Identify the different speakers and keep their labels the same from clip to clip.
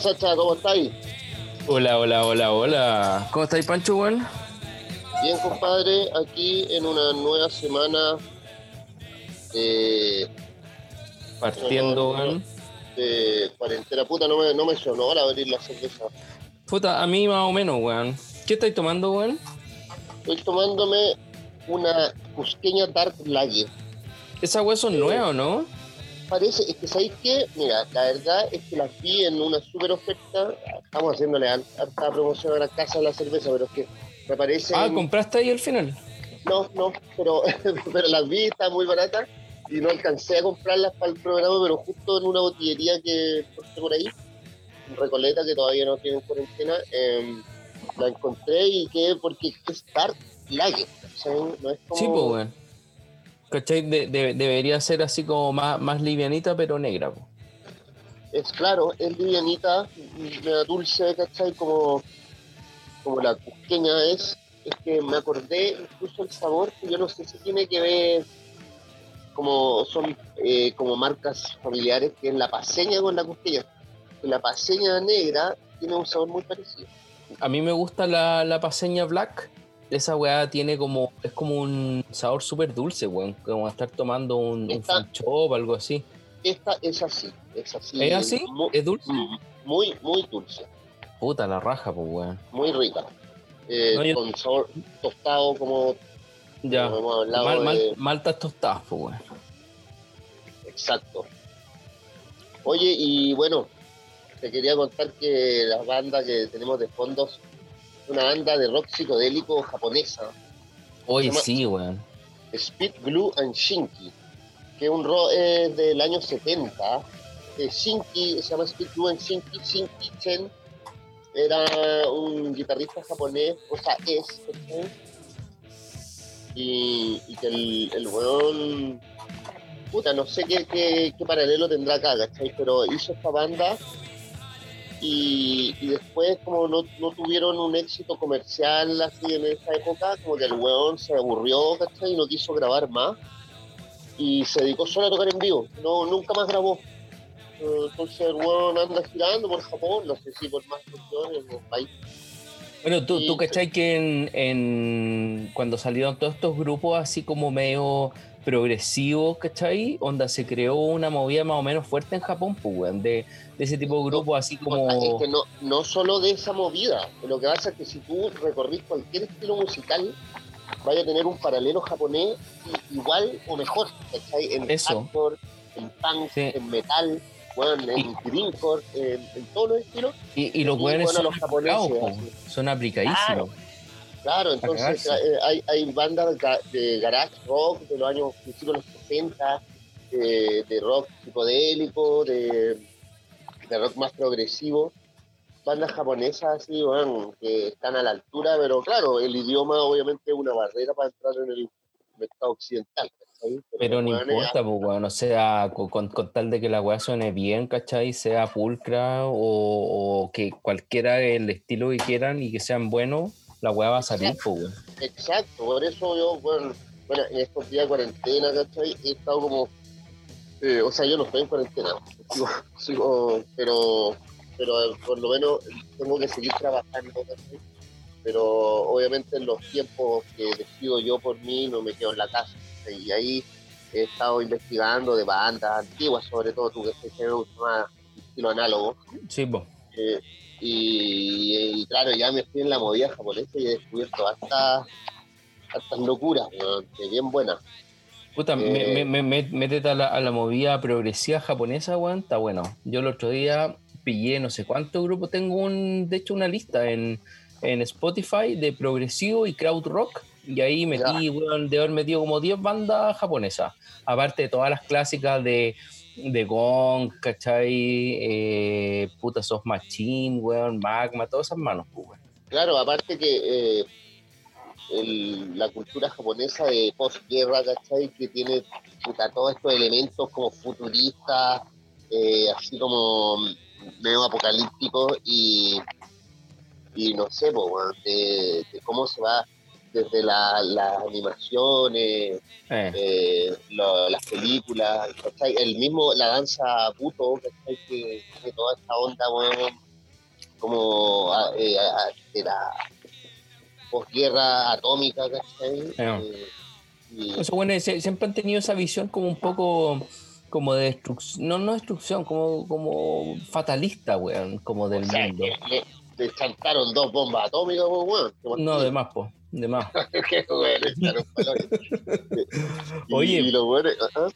Speaker 1: Sacha, ¿cómo estáis?
Speaker 2: Hola, hola, hola, hola. ¿Cómo estáis, Pancho, weón?
Speaker 1: Bien, compadre, aquí en una nueva semana de,
Speaker 2: Partiendo, weón.
Speaker 1: de cuarentena. Puta, no me, no me sonó al abrir la cerveza.
Speaker 2: Puta, a mí más o menos, weón. ¿Qué estáis tomando, weón?
Speaker 1: Estoy tomándome una cusqueña Dark Lager.
Speaker 2: Esa weón son nuevas, ¿no?
Speaker 1: Parece, es que ¿sabéis qué? Mira, la verdad es que las vi en una super oferta. Estamos haciéndole har- harta promoción a la casa de la cerveza, pero es que me parece...
Speaker 2: Ah, ¿compraste ahí al final?
Speaker 1: No, no, pero, pero las vi, estaban muy baratas y no alcancé a comprarlas para el programa, pero justo en una botillería que por ahí, en Recoleta, que todavía no tiene cuarentena, em, la encontré y que porque es Dark Lager, ¿sabes? No es como...
Speaker 2: Sí, pues, weón. ¿Cachai? De- de- debería ser así como más, más livianita, pero negra, po.
Speaker 1: Es claro, es livianita, media dulce, ¿cachai? Como, como la cusqueña es. Es que me acordé incluso el sabor, que yo no sé si tiene que ver, como son eh, como marcas familiares, que es la paseña con la cusqueña. Que la paseña negra tiene un sabor muy parecido.
Speaker 2: A mí me gusta la, la paseña black. Esa weá tiene como, es como un sabor súper dulce, weón. Como estar tomando un,
Speaker 1: Esta-
Speaker 2: o algo así.
Speaker 1: Esta es así, es así.
Speaker 2: ¿Es así?
Speaker 1: Muy,
Speaker 2: ¿Es dulce?
Speaker 1: muy, muy dulce,
Speaker 2: Puta la raja, pues, weón.
Speaker 1: muy rica. Eh,
Speaker 2: No, yo-
Speaker 1: Con sabor tostado como,
Speaker 2: Ya.
Speaker 1: como
Speaker 2: Mal- mal-
Speaker 1: de-
Speaker 2: maltas tostadas, pues, weón.
Speaker 1: Exacto. Oye, y bueno, te quería contar que la banda que tenemos de fondos una banda de rock psicodélico japonesa,
Speaker 2: Hoy sí, weón.
Speaker 1: Speed Glue and Shinki, que es un rock es del año 70. Eh, Shinki, se llama Speed Glue and Shinki, Shinki Chen era un guitarrista japonés, o sea, es, y, y que el, el weón, puta, no sé qué, qué, qué paralelo tendrá acá, ¿cachai? Pero hizo esta banda y, y después como no, no tuvieron un éxito comercial así en esa época, como que el weón se aburrió, ¿cachai? Y no quiso grabar más y se dedicó solo a tocar en vivo, no, nunca más grabó. Entonces el weón anda girando por Japón, no sé si por más regiones o países.
Speaker 2: Bueno, tú, tú cachai que en, en- cuando salieron todos estos grupos así como medio progresivos, ¿cachai? Onda se creó una movida más o menos fuerte en Japón, pues, de, de ese tipo de grupos así
Speaker 1: es
Speaker 2: como...
Speaker 1: que no, no solo de esa movida, lo que pasa es que si tú recorrís cualquier estilo musical, vaya a tener un paralelo japonés igual o mejor, ¿cachai? En
Speaker 2: Eso.
Speaker 1: hardcore, en punk,
Speaker 2: Sí.
Speaker 1: en metal, bueno, en greencore, en, en todos los estilos.
Speaker 2: Y, y los
Speaker 1: y,
Speaker 2: weones
Speaker 1: bueno,
Speaker 2: son
Speaker 1: los japoneses,
Speaker 2: po, son aplicadísimos.
Speaker 1: Claro, entonces
Speaker 2: cagarse.
Speaker 1: eh, hay, hay bandas de garage rock de los años principios de los 60, eh, de rock psicodélico, de, de rock más progresivo. Bandas japonesas así, bueno, que están a la altura, pero claro, el idioma obviamente es una barrera para entrar en el mercado occidental.
Speaker 2: Pero no importa, pues, weón, o sea, con tal de que la weá suene bien, ¿cachai? Sea pulcra o, o que cualquiera el estilo que quieran y que sean buenos, la weá va a salir, pues, weón.
Speaker 1: Exacto, por eso yo, bueno, bueno, en estos días de cuarentena, ¿cachai? He estado como, eh, o sea, yo no estoy en cuarentena, sigo, sigo, pero, pero por lo menos tengo que seguir trabajando, ¿cachai? Pero obviamente en los tiempos que decido yo por mí no me quedo en la casa, ¿cachai? y ahí he estado investigando de bandas antiguas, sobre todo tú que estás en un estilo análogo,
Speaker 2: Sí,
Speaker 1: eh, y, y claro, ya me estoy en la movida japonesa y he descubierto hartas, hartas locuras, que bien buenas.
Speaker 2: Puta, me-
Speaker 1: Eh,
Speaker 2: me- me- me- métete a la, a la movida progresiva japonesa, weón, está bueno. Yo el otro día pillé no sé cuántos grupos, tengo un, de hecho una lista en, en Spotify de progresivo y crowd rock Y ahí metí, weón, de haber metido como 10 bandas japonesas. Aparte de todas las clásicas de, de Gong, ¿cachai? Eh, puta Soft Machine, weón, Magma, todas esas manos, pues, weón.
Speaker 1: Claro, aparte que eh, la cultura japonesa de postguerra, ¿cachai? Que tiene puta, todos estos elementos como futuristas, eh, así como medio apocalípticos y, y no sé, po, weón, de, de cómo se va desde la- las animaciones,
Speaker 2: Eh,
Speaker 1: eh, lo- las películas, ¿cachai? El mismo, la danza puto, ¿cachai? Que tiene toda esta onda, weón, como a- eh, a- de la posguerra atómica, ¿cachai?
Speaker 2: Ah.
Speaker 1: Y-
Speaker 2: Eso, bueno, siempre han tenido esa visión como un poco como de destrucción, no, no destrucción, como, como fatalista, weón, como del
Speaker 1: o sea,
Speaker 2: mundo.
Speaker 1: le, le chantaron dos bombas atómicas, weón.
Speaker 2: No, de más, po, de más. Oye.
Speaker 1: y ajá.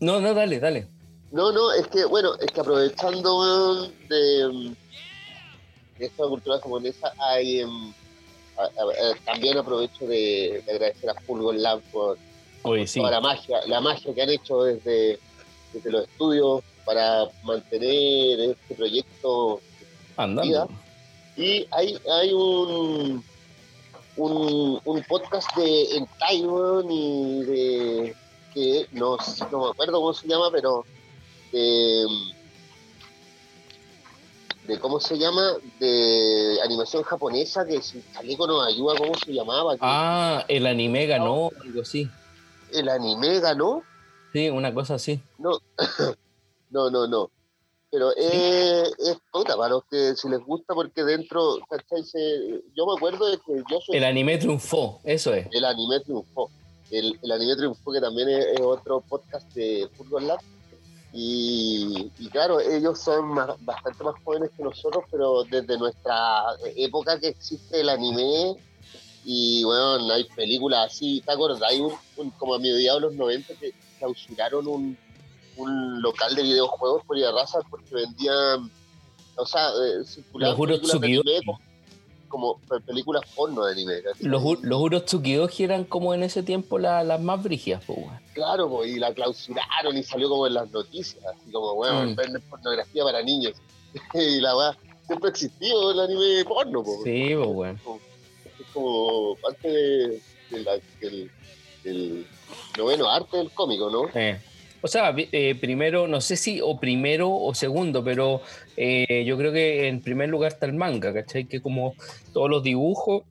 Speaker 2: No, no, dale, dale.
Speaker 1: No, no, es que, bueno, es que aprovechando de, mm, de esta cultura japonesa, hay, em, a- a- a- también aprovecho de, de agradecer a Fulgon Lab por
Speaker 2: Oye, sí.
Speaker 1: toda la magia, la magia que han hecho desde, desde los estudios para mantener este proyecto.
Speaker 2: Andando.
Speaker 1: Y hay, hay un, un, un podcast de Entai, weón, y de que no, me acuerdo cómo se llama, pero de, de cómo se llama, de animación japonesa, que si Chaleco nos ayuda, ¿cómo se llamaba?
Speaker 2: Ah, el anime ganó, algo así.
Speaker 1: El anime ganó.
Speaker 2: Sí, una cosa así.
Speaker 1: No, no, no, no. Pero es, es puta, para los que si les gusta, porque dentro, ¿cachai? Se- yo me acuerdo de que yo soy
Speaker 2: El anime triunfó, eso es.
Speaker 1: el anime triunfó. El, el anime triunfó, que también es, es otro podcast de Fútbol Lab. Y, y claro, ellos son más- bastante más jóvenes que nosotros, pero desde nuestra época que existe el anime, y bueno, hay películas así, ¿te acuerdas? Hay un, un- como a mediados de los 90 que clausuraron un, un local de videojuegos por raza porque vendían, o sea, eh, circulaban
Speaker 2: Los
Speaker 1: películas de anime como, como pe- películas porno de anime. ¿cachai?
Speaker 2: Los, los Urotsukidoji eran como en ese tiempo la- las más brígidas, pues.
Speaker 1: Claro, po, y la clausuraron y salió como en las noticias, así como, bueno,
Speaker 2: Mm.
Speaker 1: venden pornografía para niños. y la weá, siempre ha existido el anime porno, po.
Speaker 2: Sí, pues.
Speaker 1: Es como parte de, de la- del, del noveno arte del cómico, ¿no?
Speaker 2: Eh, O sea, eh, primero, no sé si o primero o segundo, pero eh, yo creo que en primer lugar está el manga, ¿cachai? Que como todos los dibujos,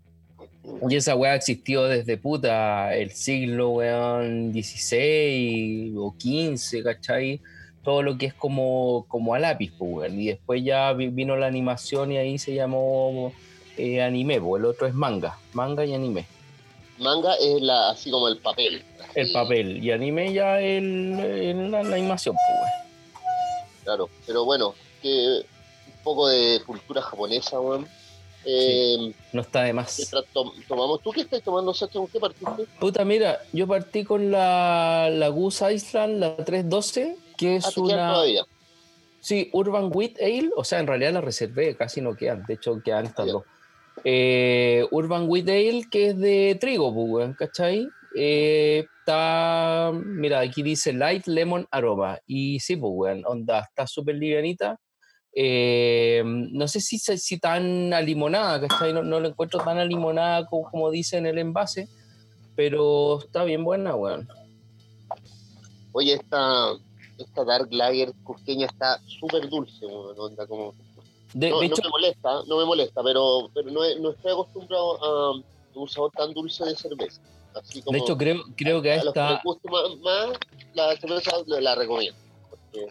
Speaker 2: y esa weá existió desde puta el siglo, weón, 16 o 15, ¿cachai? Todo lo que es como, como a lápiz, pues, weón. Y después ya vi- vino la animación y ahí se llamó eh, anime, pues. El otro es manga, manga y anime.
Speaker 1: Manga es la, así como el papel.
Speaker 2: El papel y anime ya el, el- la, la animación, pues.
Speaker 1: Claro, pero bueno, que un poco de cultura japonesa, weón. Eh,
Speaker 2: No está de
Speaker 1: ¿qué
Speaker 2: más.
Speaker 1: tom- tomamos? ¿Tú qué estás tomando, Sacha? ¿Con qué partiste?
Speaker 2: Puta, mira, yo partí con la, la Goose Island, la 312, que
Speaker 1: Ah,
Speaker 2: es
Speaker 1: quedan
Speaker 2: una.
Speaker 1: todavía.
Speaker 2: Sí, Urban Wheat Ale, o sea, en realidad la reservé, casi no quedan, de hecho quedan estas dos. Eh, Urban Wheat que es de trigo, pues, ¿cachai? Eh, está, mira, aquí dice Light Lemon Aroma, y sí, pues, onda, está súper livianita. Eh, no sé si, si tan a ¿cachai? No, no lo encuentro tan a limonada como, como dice en el envase, pero está bien buena, weón.
Speaker 1: Oye, esta, esta Dark Lager cusqueña está súper dulce, weón, onda, como...
Speaker 2: De,
Speaker 1: no,
Speaker 2: de
Speaker 1: no
Speaker 2: hecho,
Speaker 1: me molesta, no me molesta, pero, pero no, no estoy acostumbrado a un sabor tan dulce de cerveza. Así como
Speaker 2: de hecho creo, creo que a
Speaker 1: a los que
Speaker 2: esta,
Speaker 1: más, más, la cerveza la, la recomiendo. Porque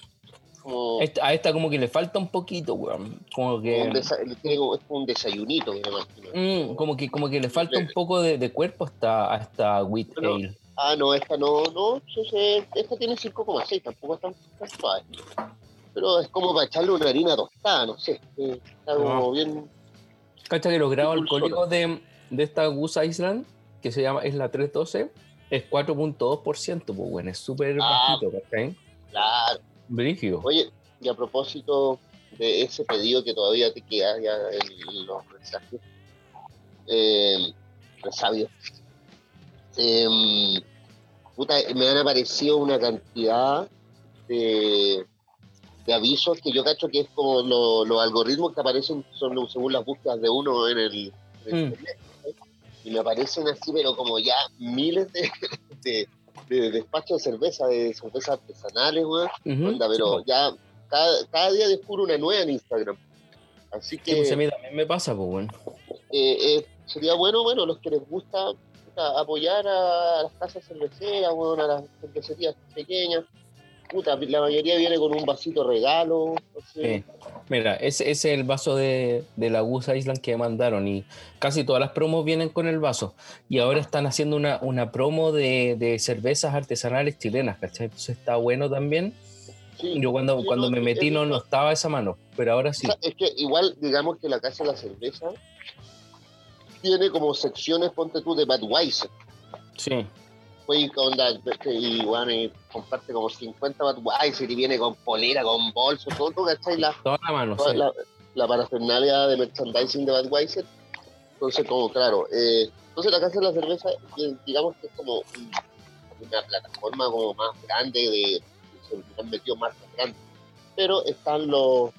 Speaker 1: como,
Speaker 2: esta- a esta como que le falta un poquito, weón. Como que...
Speaker 1: un desa- es un desayunito, me imagino.
Speaker 2: Mm, como que como que le falta un poco de, de cuerpo hasta a esta wheat
Speaker 1: Pero-
Speaker 2: ale.
Speaker 1: Ah, no, esta no, no, esta tiene 5,6, tampoco es tan, tan suave. Pero es como para echarle una harina tostada, no sé. eh, Está como
Speaker 2: Ah.
Speaker 1: bien.
Speaker 2: Cacha que los grados alcohólicos de, de esta Goose Island, que se llama, es la 312, es 4.2%, pues bueno, es súper
Speaker 1: Ah.
Speaker 2: bajito, ¿cachai?
Speaker 1: Claro.
Speaker 2: Brígido.
Speaker 1: Oye, y a propósito de ese pedido que todavía te queda ya en los mensajes, eh, resabios. em, puta, me han aparecido una cantidad de, de avisos que yo cacho que es como los algoritmos que aparecen son según las búsquedas de uno en el, mm. internet. Y me aparecen así, pero como ya miles de, de, despachos de cerveza, de cervezas artesanales, weón. pero ya cada, día descubro una nueva en Instagram. Así que.
Speaker 2: pues a mí también me pasa, pues, bueno.
Speaker 1: Eh, eh, sería bueno, bueno, los que les gusta apoyar a las casas cerveceras, bueno, a las cervecerías pequeñas. Puta, la mayoría viene con un vasito regalo.
Speaker 2: Mira, ese, es el vaso de, la Goose Island que mandaron y casi todas las promos vienen con el vaso. Y ahora están haciendo una, una promo de, cervezas artesanales chilenas, ¿cachai? Entonces está bueno también. Yo cuando, cuando me metí no, no estaba esa mano, pero ahora sí.
Speaker 1: es que igual, digamos que la Casa de la Cerveza tiene como secciones, ponte tú, de Budweiser.
Speaker 2: Sí.
Speaker 1: Fue con y, bueno, y comparte como 50 Budweiser y viene con polera, con bolso, todo, ¿cachai? La,
Speaker 2: Toda la mano, sí.
Speaker 1: la, la, parafernalia de merchandising de Budweiser. Entonces, como, claro, eh, entonces la Casa de la Cerveza, eh, digamos que es como una plataforma como más grande de, se han metido más grandes. Pero están los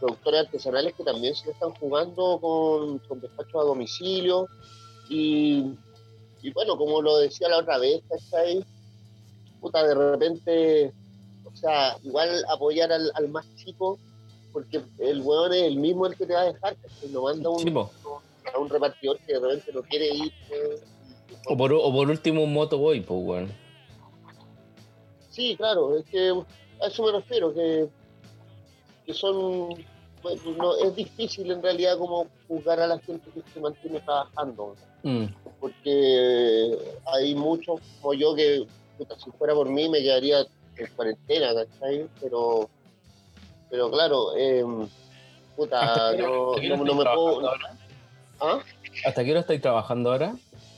Speaker 1: productores artesanales que también se están jugando con, con despachos a domicilio. Y, y, bueno, como lo decía la otra vez, ¿cachai? Puta, de repente, o sea, igual apoyar al, al más chico, porque el weón es el mismo el que te va a dejar, que lo manda un, a un repartidor que de repente no quiere ir.
Speaker 2: Pues, o, por, o por último un motoboy, pues, weón.
Speaker 1: Sí, claro, es que a eso me refiero, que, que son, pues, no, es difícil en realidad como juzgar a la gente que se mantiene trabajando, mm. Porque hay muchos como yo que, si fuera por mí me quedaría en cuarentena, ¿cachai? Pero, pero claro, eh, puta, no, no, me puedo...
Speaker 2: ¿Ah? ¿Hasta qué hora estáis trabajando ahora?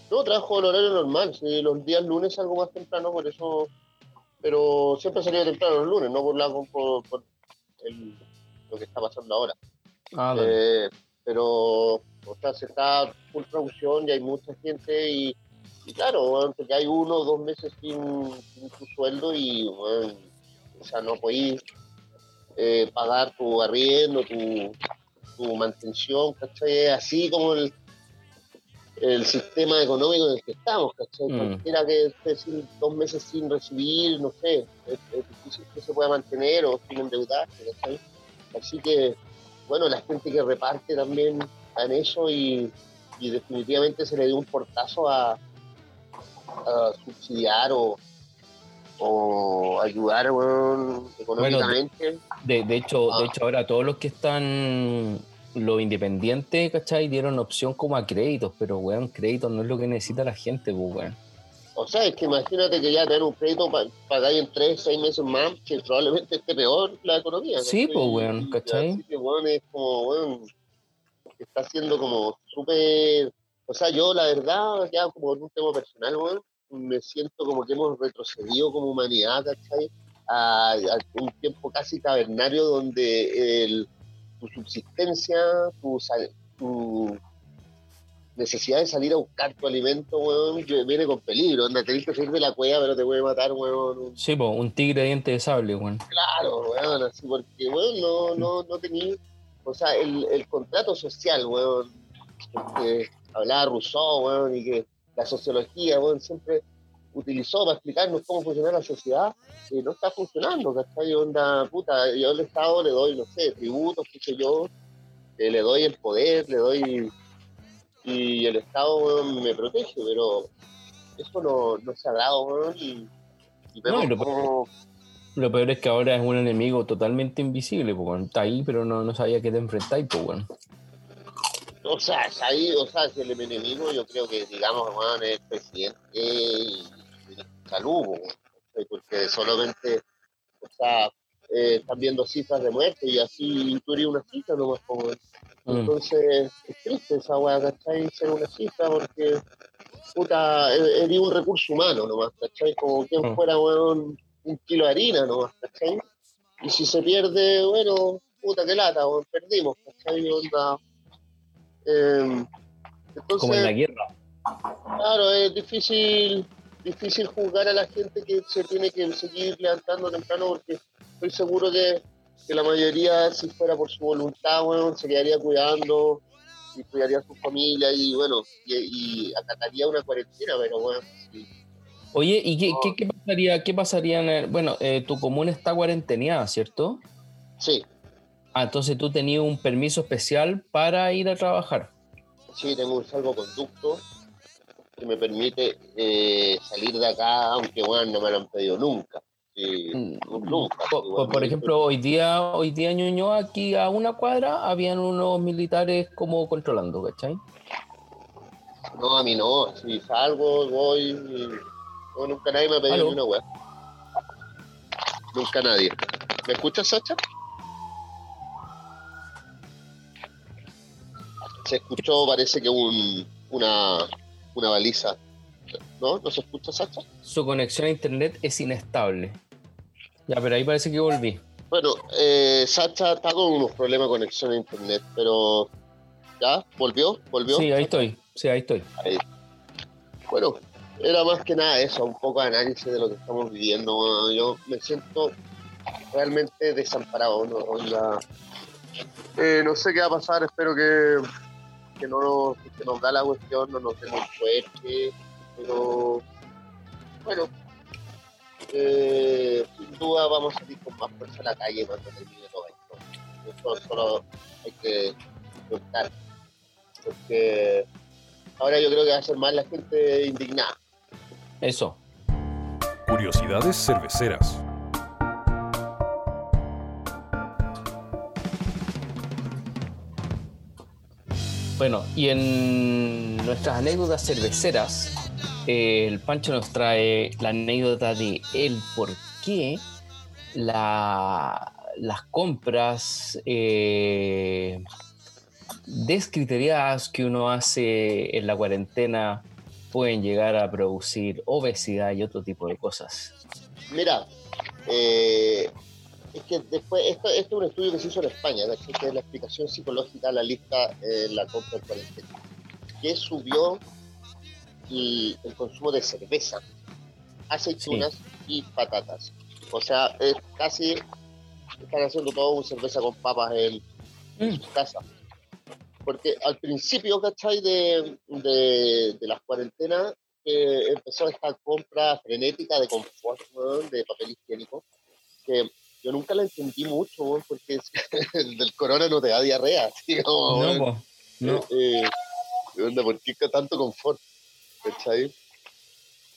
Speaker 1: No, trabajo en horario normal, si los días lunes algo más temprano, por eso pero siempre salido temprano los lunes, no por, la, por, por lo que está pasando ahora. Ah, eh, pero, o sea, se está full producción y hay mucha gente y, claro, porque hay uno o dos meses sin, tu sueldo y, bueno, o sea, no podéis eh, pagar tu arriendo, tu, tu mantención, ¿cachai? Así como el el sistema económico en el que estamos, ¿cachai? Mm. Cualquiera que esté dos meses sin recibir, no sé, es, difícil que se pueda mantener o sin endeudarse, ¿cachai? Así que, bueno, la gente que reparte también en eso y, definitivamente se le dio un portazo a, subsidiar o, o ayudar económicamente.
Speaker 2: de, de, hecho, de ah. hecho, ahora todos los que están los independientes, ¿cachai? Dieron opción como a créditos, pero, weón, créditos no es lo que necesita la gente, pues, weón.
Speaker 1: O sea, es que imagínate que ya tener un crédito para pagar en tres, seis meses más, que probablemente esté peor la economía.
Speaker 2: Sí, pues, weón, ¿cachai?
Speaker 1: Así que, weón, es como, weón, está siendo como súper... O sea, yo, la verdad, ya como en un tema personal, weón, me siento como que hemos retrocedido como humanidad, ¿cachai? a un tiempo casi cavernario donde el tu subsistencia, tu, tu, necesidad de salir a buscar tu alimento, weón, viene con peligro. Anda, tenés que salir de la cueva, pero te puede matar, weón.
Speaker 2: Sí, pues, un tigre de diente de sable, weón.
Speaker 1: Claro, weón, así, porque, weón, no, no, no tenía. O sea, el, el contrato social, weón, que hablaba Rousseau, weón, y que la sociología, weón, siempre utilizó para explicarnos cómo funciona la sociedad, y no está funcionando, ¿cachai? Onda, puta, yo al Estado le doy, no sé, tributos, qué sé yo, eh, le doy el poder, le doy... Y el Estado me protege, pero eso no, no se ha dado, y, y vemos
Speaker 2: lo, peor, es que ahora es un enemigo totalmente invisible, porque está ahí, pero no, no sabía que te enfrentáis, pues bueno
Speaker 1: o sea, ahí, o sea, si el enemigo, yo creo que, digamos, bueno, es presidente y salud, porque solamente, o sea, eh, están viendo cifras de muerte y así tú eres una cifra nomás mm. Entonces, es triste esa weá, ¿cachai? Ser una cifra porque, puta, eres un recurso humano nomás, ¿cachai? Como quien mm. fuera, weón, un kilo de harina nomás, ¿cachai? Y si se pierde, bueno, puta, que lata, weón, perdimos, ¿cachai? Onda.
Speaker 2: Eh, entonces, como en la guerra
Speaker 1: Claro, es difícil, difícil juzgar a la gente que se tiene que seguir levantando temprano porque estoy seguro que, que la mayoría, si fuera por su voluntad, bueno, se quedaría cuidando y cuidaría a su familia y bueno, y, acataría una cuarentena, pero bueno, sí.
Speaker 2: Oye, ¿y qué, qué, qué pasaría? ¿Qué pasaría en el, bueno, eh, tu comuna está cuarenteneada, ¿cierto?
Speaker 1: Sí.
Speaker 2: Ah, entonces tú tenías un permiso especial para ir a trabajar.
Speaker 1: Sí, tengo un salvoconducto que me permite eh, salir de acá, aunque bueno, no me lo han pedido nunca. Mm, nunca.
Speaker 2: Por, ejemplo, hoy día, hoy día Ñuñoa, aquí a una cuadra, habían unos militares como controlando, ¿cachai?
Speaker 1: No, a mí no. Si salgo, voy. Nunca nadie me ha pedido una web. Nunca nadie. ¿Me escuchas, Sacha? Se escuchó, parece que un, una, una baliza. ¿No? ¿No se escucha, Sacha?
Speaker 2: Su conexión a internet es inestable. Ya, pero ahí parece que volví.
Speaker 1: Bueno, eh, Sacha está con unos problemas de conexión a internet, pero ¿ya? ¿Volvió? ¿Volvió?
Speaker 2: Sí, ahí estoy. Sí, ahí estoy.
Speaker 1: Bueno, era más que nada eso, un poco de análisis de lo que estamos viviendo. yo me siento realmente desamparado. ¿no? Eh, no sé qué va a pasar, espero que que no nos, que nos da la cuestión, no nos demos fuerte, pero bueno, eh, sin duda vamos a salir con más fuerza a la calle cuando termine todo esto. Eso solo hay que contar, porque ahora yo creo que va a ser más la gente indignada.
Speaker 2: Eso.
Speaker 3: Curiosidades cerveceras.
Speaker 2: Bueno, y en nuestras anécdotas cerveceras, eh, el Pancho nos trae la anécdota de el por qué las compras eh, descriteriadas que uno hace en la cuarentena pueden llegar a producir obesidad y otro tipo de cosas.
Speaker 1: Mira, eh, es que después, esto, es un estudio que se hizo en España, que es la explicación psicológica a la lista en la compra del cuarentena, que subió el, consumo de cerveza, aceitunas y patatas. O sea, es casi están haciendo todo un cerveza con papas en, mm. su casa. Porque al principio, ¿cachai? De, de, de las cuarentenas, eh, empezó esta compra frenética de confort, de papel higiénico, que yo nunca la entendí mucho, porque el del corona no te da diarrea. no, no. Eh, eh, ¿Por qué tanto confort?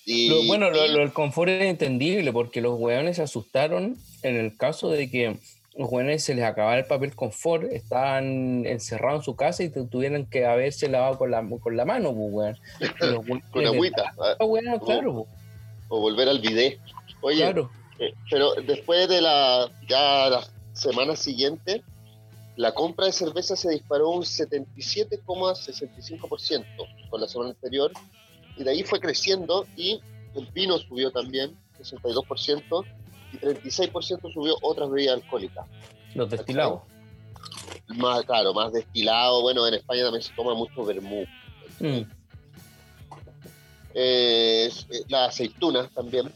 Speaker 2: Y, bueno, lo, del confort es entendible, porque los hueones se asustaron en el caso de que los hueones se les acababa el papel confort, estaban encerrados en su casa y tuvieran que haberse lavado con la, con la mano, pues,
Speaker 1: con agüita. Ah,
Speaker 2: claro.
Speaker 1: O, volver al bidet. Oye, claro eh, pero después de la, ya la semana siguiente, la compra de cerveza se disparó un 77,65% con la semana anterior, y de ahí fue creciendo y el vino subió también, 62%, y 36% subió otras bebidas alcohólicas.
Speaker 2: Los destilados.
Speaker 1: Más, claro, más destilado. Bueno, en España también se toma mucho vermú. Mm. Eh, las aceitunas también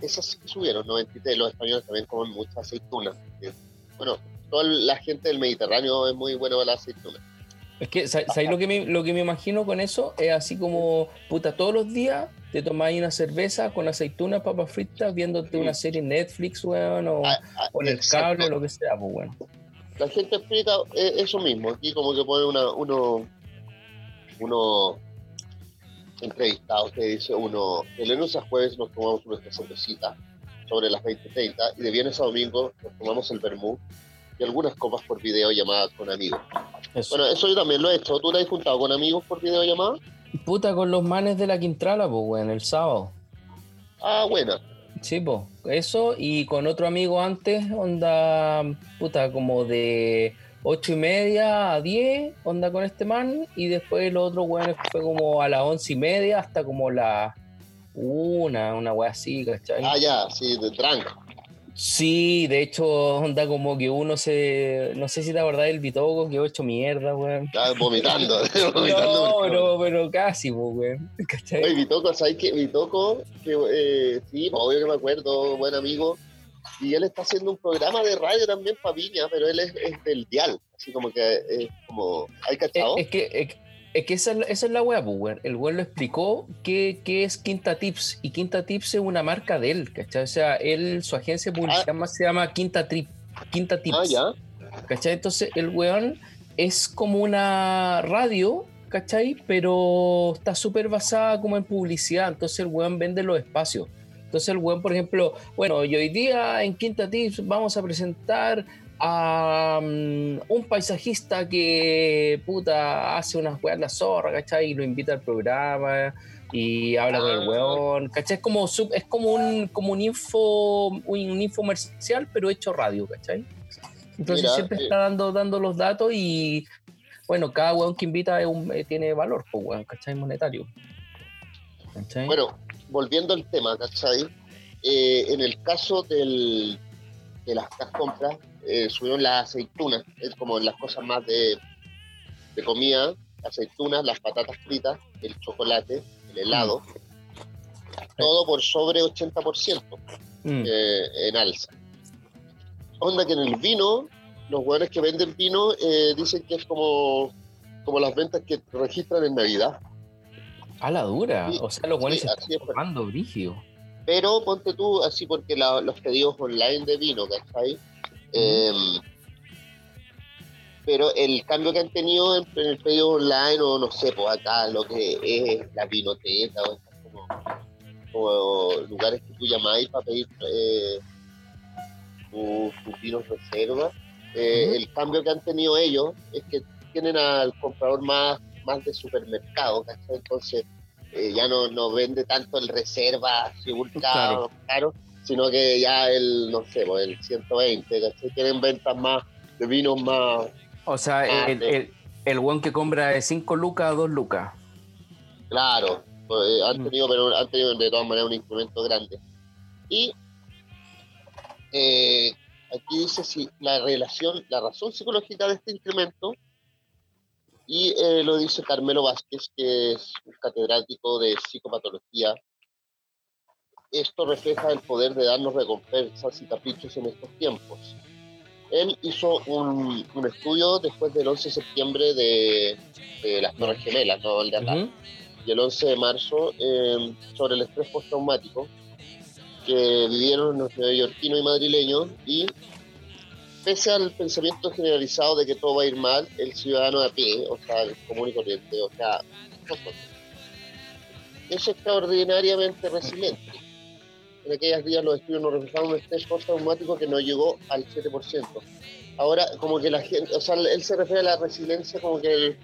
Speaker 1: esas sí que subieron, 93. Los españoles también comen mucha aceituna. Bueno, toda la gente del Mediterráneo es muy buena para la aceituna.
Speaker 2: Es que, ¿sabes lo que, me, lo que me imagino con eso? Es así como, puta, todos los días te tomáis una cerveza con aceitunas, papas fritas, viéndote una serie en Netflix, weón, o, ah, ah, en el cable, o lo que sea, pues, bueno.
Speaker 1: La gente explica eh, eso mismo, aquí como que pone una, uno, uno entrevistado que dice uno, de lunes a jueves nos tomamos nuestra cervecita sobre las 20.30 y de viernes a domingo nos tomamos el vermú y algunas copas por videollamada con amigos. Bueno, eso yo también lo he hecho. ¿Tú te has juntado con amigos por videollamada?
Speaker 2: Puta, con los manes de la Quintrala, pues, weón, el sábado.
Speaker 1: Ah, buena.
Speaker 2: Sí, pues, eso y con otro amigo antes, onda, puta, como de ocho y media a 10, onda con este man, y después los otros weones fue como a las once y media hasta como la una, una wea así, ¿cachai?
Speaker 1: Ah, ya, sí, de tranca.
Speaker 2: Sí, de hecho, onda como que uno se. No sé si te acordás del Bitoco, que hecho mierda, weón.
Speaker 1: Estaba vomitando.
Speaker 2: no, pero, pero casi, weón.
Speaker 1: Oye, Bitoco, ¿sabes qué? Bitoco, que, eh, sí, obvio que me acuerdo, buen amigo. Y él está haciendo un programa de radio también para Viña, pero él es, del Dial. Así como que es como. ¿Hay cachado?
Speaker 2: Es, que. Es, que esa, esa es la weá, pues. El weón lo explicó qué, es Quinta Tips. Y Quinta Tips es una marca de él, ¿cachai? O sea, él, su agencia publicitaria ah. se llama Quinta, Trip, Quinta Tips.
Speaker 1: Ah, ya.
Speaker 2: ¿cachai? Entonces, el weón es como una radio ¿cachai? Pero está súper basada como en publicidad, entonces el weón vende los espacios. Entonces el weón, por ejemplo, bueno, y hoy día en Quinta Tips vamos a presentar a um, un paisajista que puta hace unas weas la zorra, ¿cachai? Y lo invita al programa y habla con el ah. weón, ¿cachai? Es como, es como un, como un info, un, info comercial, pero hecho radio, ¿cachai? Entonces siempre eh, está dando, dando los datos y bueno, cada weón que invita eh, tiene valor, pues weón, ¿cachai? Monetario.
Speaker 1: Bueno, volviendo al tema, ¿cachai? Eh, en el caso del, de las, compras, eh, subieron las aceitunas, es como las cosas más de, de comida, aceitunas, las patatas fritas, el chocolate, el helado, todo por sobre 80% mm. eh, en alza. Onda que en el vino, los hueones que venden vino eh, dicen que es como, como las ventas que registran en Navidad.
Speaker 2: A la dura. o sea, los buenos están formando brígido.
Speaker 1: Pero ponte tú así porque los pedidos online de vino, ¿cachai? Eh, pero el cambio que han tenido en, el pedido online, o no sé, pues acá lo que es la vinoteca, o como, lugares que tú llamáis para pedir eh, tus vinos reserva, eh, el cambio que han tenido ellos es que tienen al comprador más más de supermercado, ¿cachai? Entonces eh, ya no, no vende tanto el reserva ultra caro. sino que ya el, no sé, pues, el 120, ¿cachai? Tienen ventas más de vinos más...
Speaker 2: O sea, el, el, el, buen que compra de 5 lucas a 2 lucas.
Speaker 1: Claro, pues, eh, han, mm. tenido, pero han tenido de todas maneras un incremento grande. Y eh, aquí dice si la relación, la razón psicológica de este incremento y eh, lo dice Carmelo Vázquez, que es un catedrático de psicopatología. Esto refleja el poder de darnos recompensas y caprichos en estos tiempos. Él hizo un, un estudio después del 11 de septiembre de, de las Torres Gemelas, no el de acá, y el 11 de marzo, em, sobre el estrés postraumático que vivieron los neoyorquinos y madrileños y pese al pensamiento generalizado de que todo va a ir mal, el ciudadano de a pie, o sea, el común y corriente, o sea, es extraordinariamente resiliente. En aquellos días los estudios nos reflejaban un estrés postraumático que no llegó al 7%. Ahora, como que la gente, o sea, él se refiere a la resiliencia como que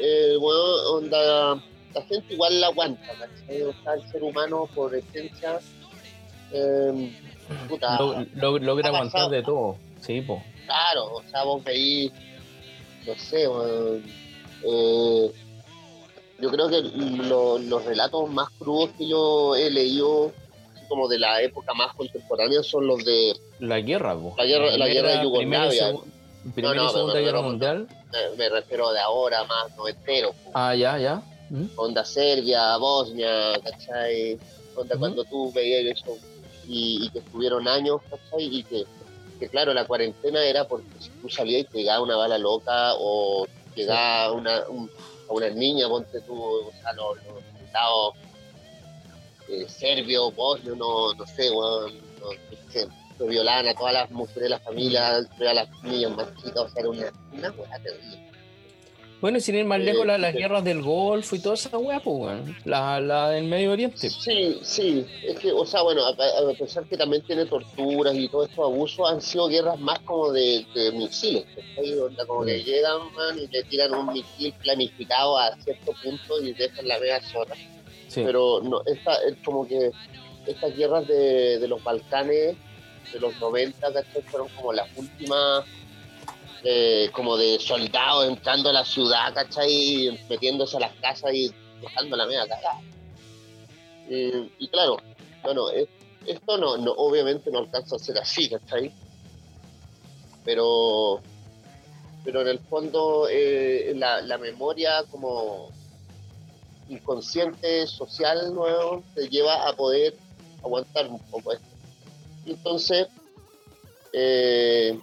Speaker 1: el, bueno, onda, la gente igual la aguanta, O sea, el ser humano por esencia eh,
Speaker 2: logra aguantar de todo, sí, po.
Speaker 1: Claro, o sea, vos veís, no sé, eh, yo creo que los relatos más crudos que yo he leído, como de la época más contemporánea, son los de...
Speaker 2: La guerra,
Speaker 1: La guerra, la guerra de Yugoslavia.
Speaker 2: Primera y Segunda Guerra Mundial.
Speaker 1: Me, refiero de ahora más noventero.
Speaker 2: Ah, ya, ya.
Speaker 1: ¿Mm? Onda Serbia, Bosnia, ¿cachai? Onda cuando tú veías eso y, que estuvieron años, ¿cachai? Y que, claro, la cuarentena era porque si tú salías y te llegaba una bala loca o llegaba una, a una niña, ponte tú, o sea, los, soldados eh, serbios, bosnios, no, no sé, bueno, no, sé, violaban a todas las mujeres de la familia, a las niñas más chicas, o sea, era una, una terrible.
Speaker 2: Bueno, sin ir más lejos, las guerras del Golfo y toda esa weá, pues, la, la del Medio Oriente.
Speaker 1: Sí, sí, es que, o sea, bueno, a, pesar que también tiene torturas y todos estos abusos, han sido guerras más como de, misiles, como que mm. llegan y le tiran un misil planificado a cierto punto y dejan la mega zorra. Pero no, esta, es como que estas guerras de, de los Balcanes de los 90, ¿cachai? Fueron como las últimas eh, como de soldados entrando a la ciudad, ¿cachai? Metiéndose a las casas y dejando la media cagada. y claro, bueno, esto no, no, obviamente no alcanza a ser así, ¿cachai? Pero, pero en el fondo eh, la, la memoria como inconsciente social nuevo te lleva a poder aguantar un poco esto. Entonces, eh,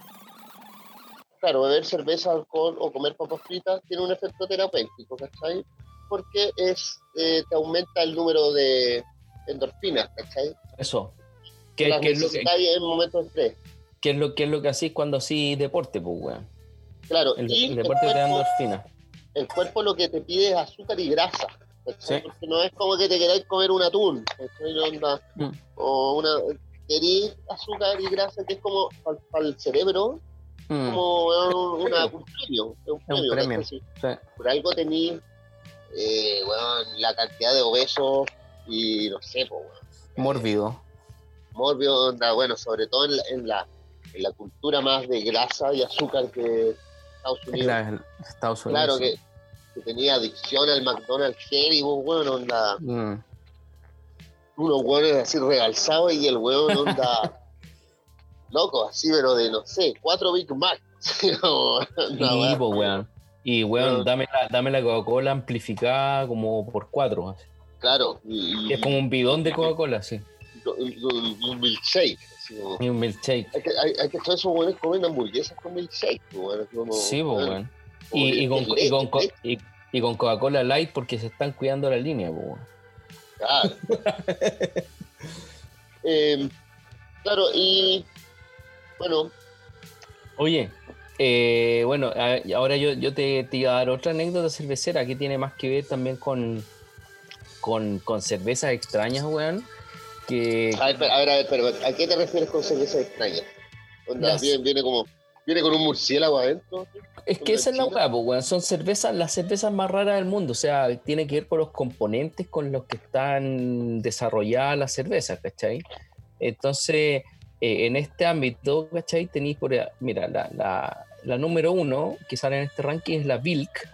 Speaker 1: claro, beber cerveza, alcohol o comer papas fritas tiene un efecto terapéutico, ¿cachai? Porque es, eh, te aumenta el número de endorfinas, ¿cachai?
Speaker 2: Eso.
Speaker 1: ¿Qué, es lo que en momentos de estrés?
Speaker 2: ¿Qué es lo, qué es lo que hacís cuando hacís deporte, pues, weón?
Speaker 1: Claro,
Speaker 2: el, y el deporte te da endorfina.
Speaker 1: El cuerpo lo que te pide es azúcar y grasa. Porque no es como que te queráis comer un atún, mm. o una queréis azúcar y grasa que es como para el cerebro, mm. como una, un premio, un premio. Por algo tenéis eh, la cantidad de obesos y no sé, pues,
Speaker 2: Mórbido.
Speaker 1: Mórbido, bueno, sobre todo en la, en la, cultura más de grasa y azúcar que Estados Unidos.
Speaker 2: Estados Unidos.
Speaker 1: Claro que que tenía adicción al McDonald's Heavy, bueno, onda. Mm. Unos hueones así regalzados y el hueón onda. loco, así, pero de no sé, cuatro Big Mac. sí,
Speaker 2: pues, weón. Y weón, dame la, dame la Coca-Cola amplificada como por cuatro.
Speaker 1: Claro.
Speaker 2: Y, es como un bidón de Coca-Cola, sí.
Speaker 1: Un, milkshake.
Speaker 2: y un milkshake.
Speaker 1: Hay que, hay, hay que todos esos hueones comen hamburguesas con milkshake, weón.
Speaker 2: sí, pues, weón. Y, con, y, con, Coca-Cola Light porque se están cuidando la línea,
Speaker 1: Claro. Em, claro, y bueno.
Speaker 2: Oye, eh, bueno, ahora yo, yo te, te, iba a dar otra anécdota cervecera que tiene más que ver también con, con, con cervezas extrañas, weón. Que...
Speaker 1: A ver, a ver, a ver, pero ¿a qué te refieres con cervezas extrañas? Onda, viene como Viene con un murciélago adentro.
Speaker 2: Es que esa es la hueá, pues, son cervezas, las cervezas más raras del mundo. O sea, tiene que ver con los componentes con los que están desarrolladas las cervezas, ¿cachai? Entonces, eh, en este ámbito, ¿cachai? Tenéis por. Mira, la, la, la, número uno que sale en este ranking es la Vilk,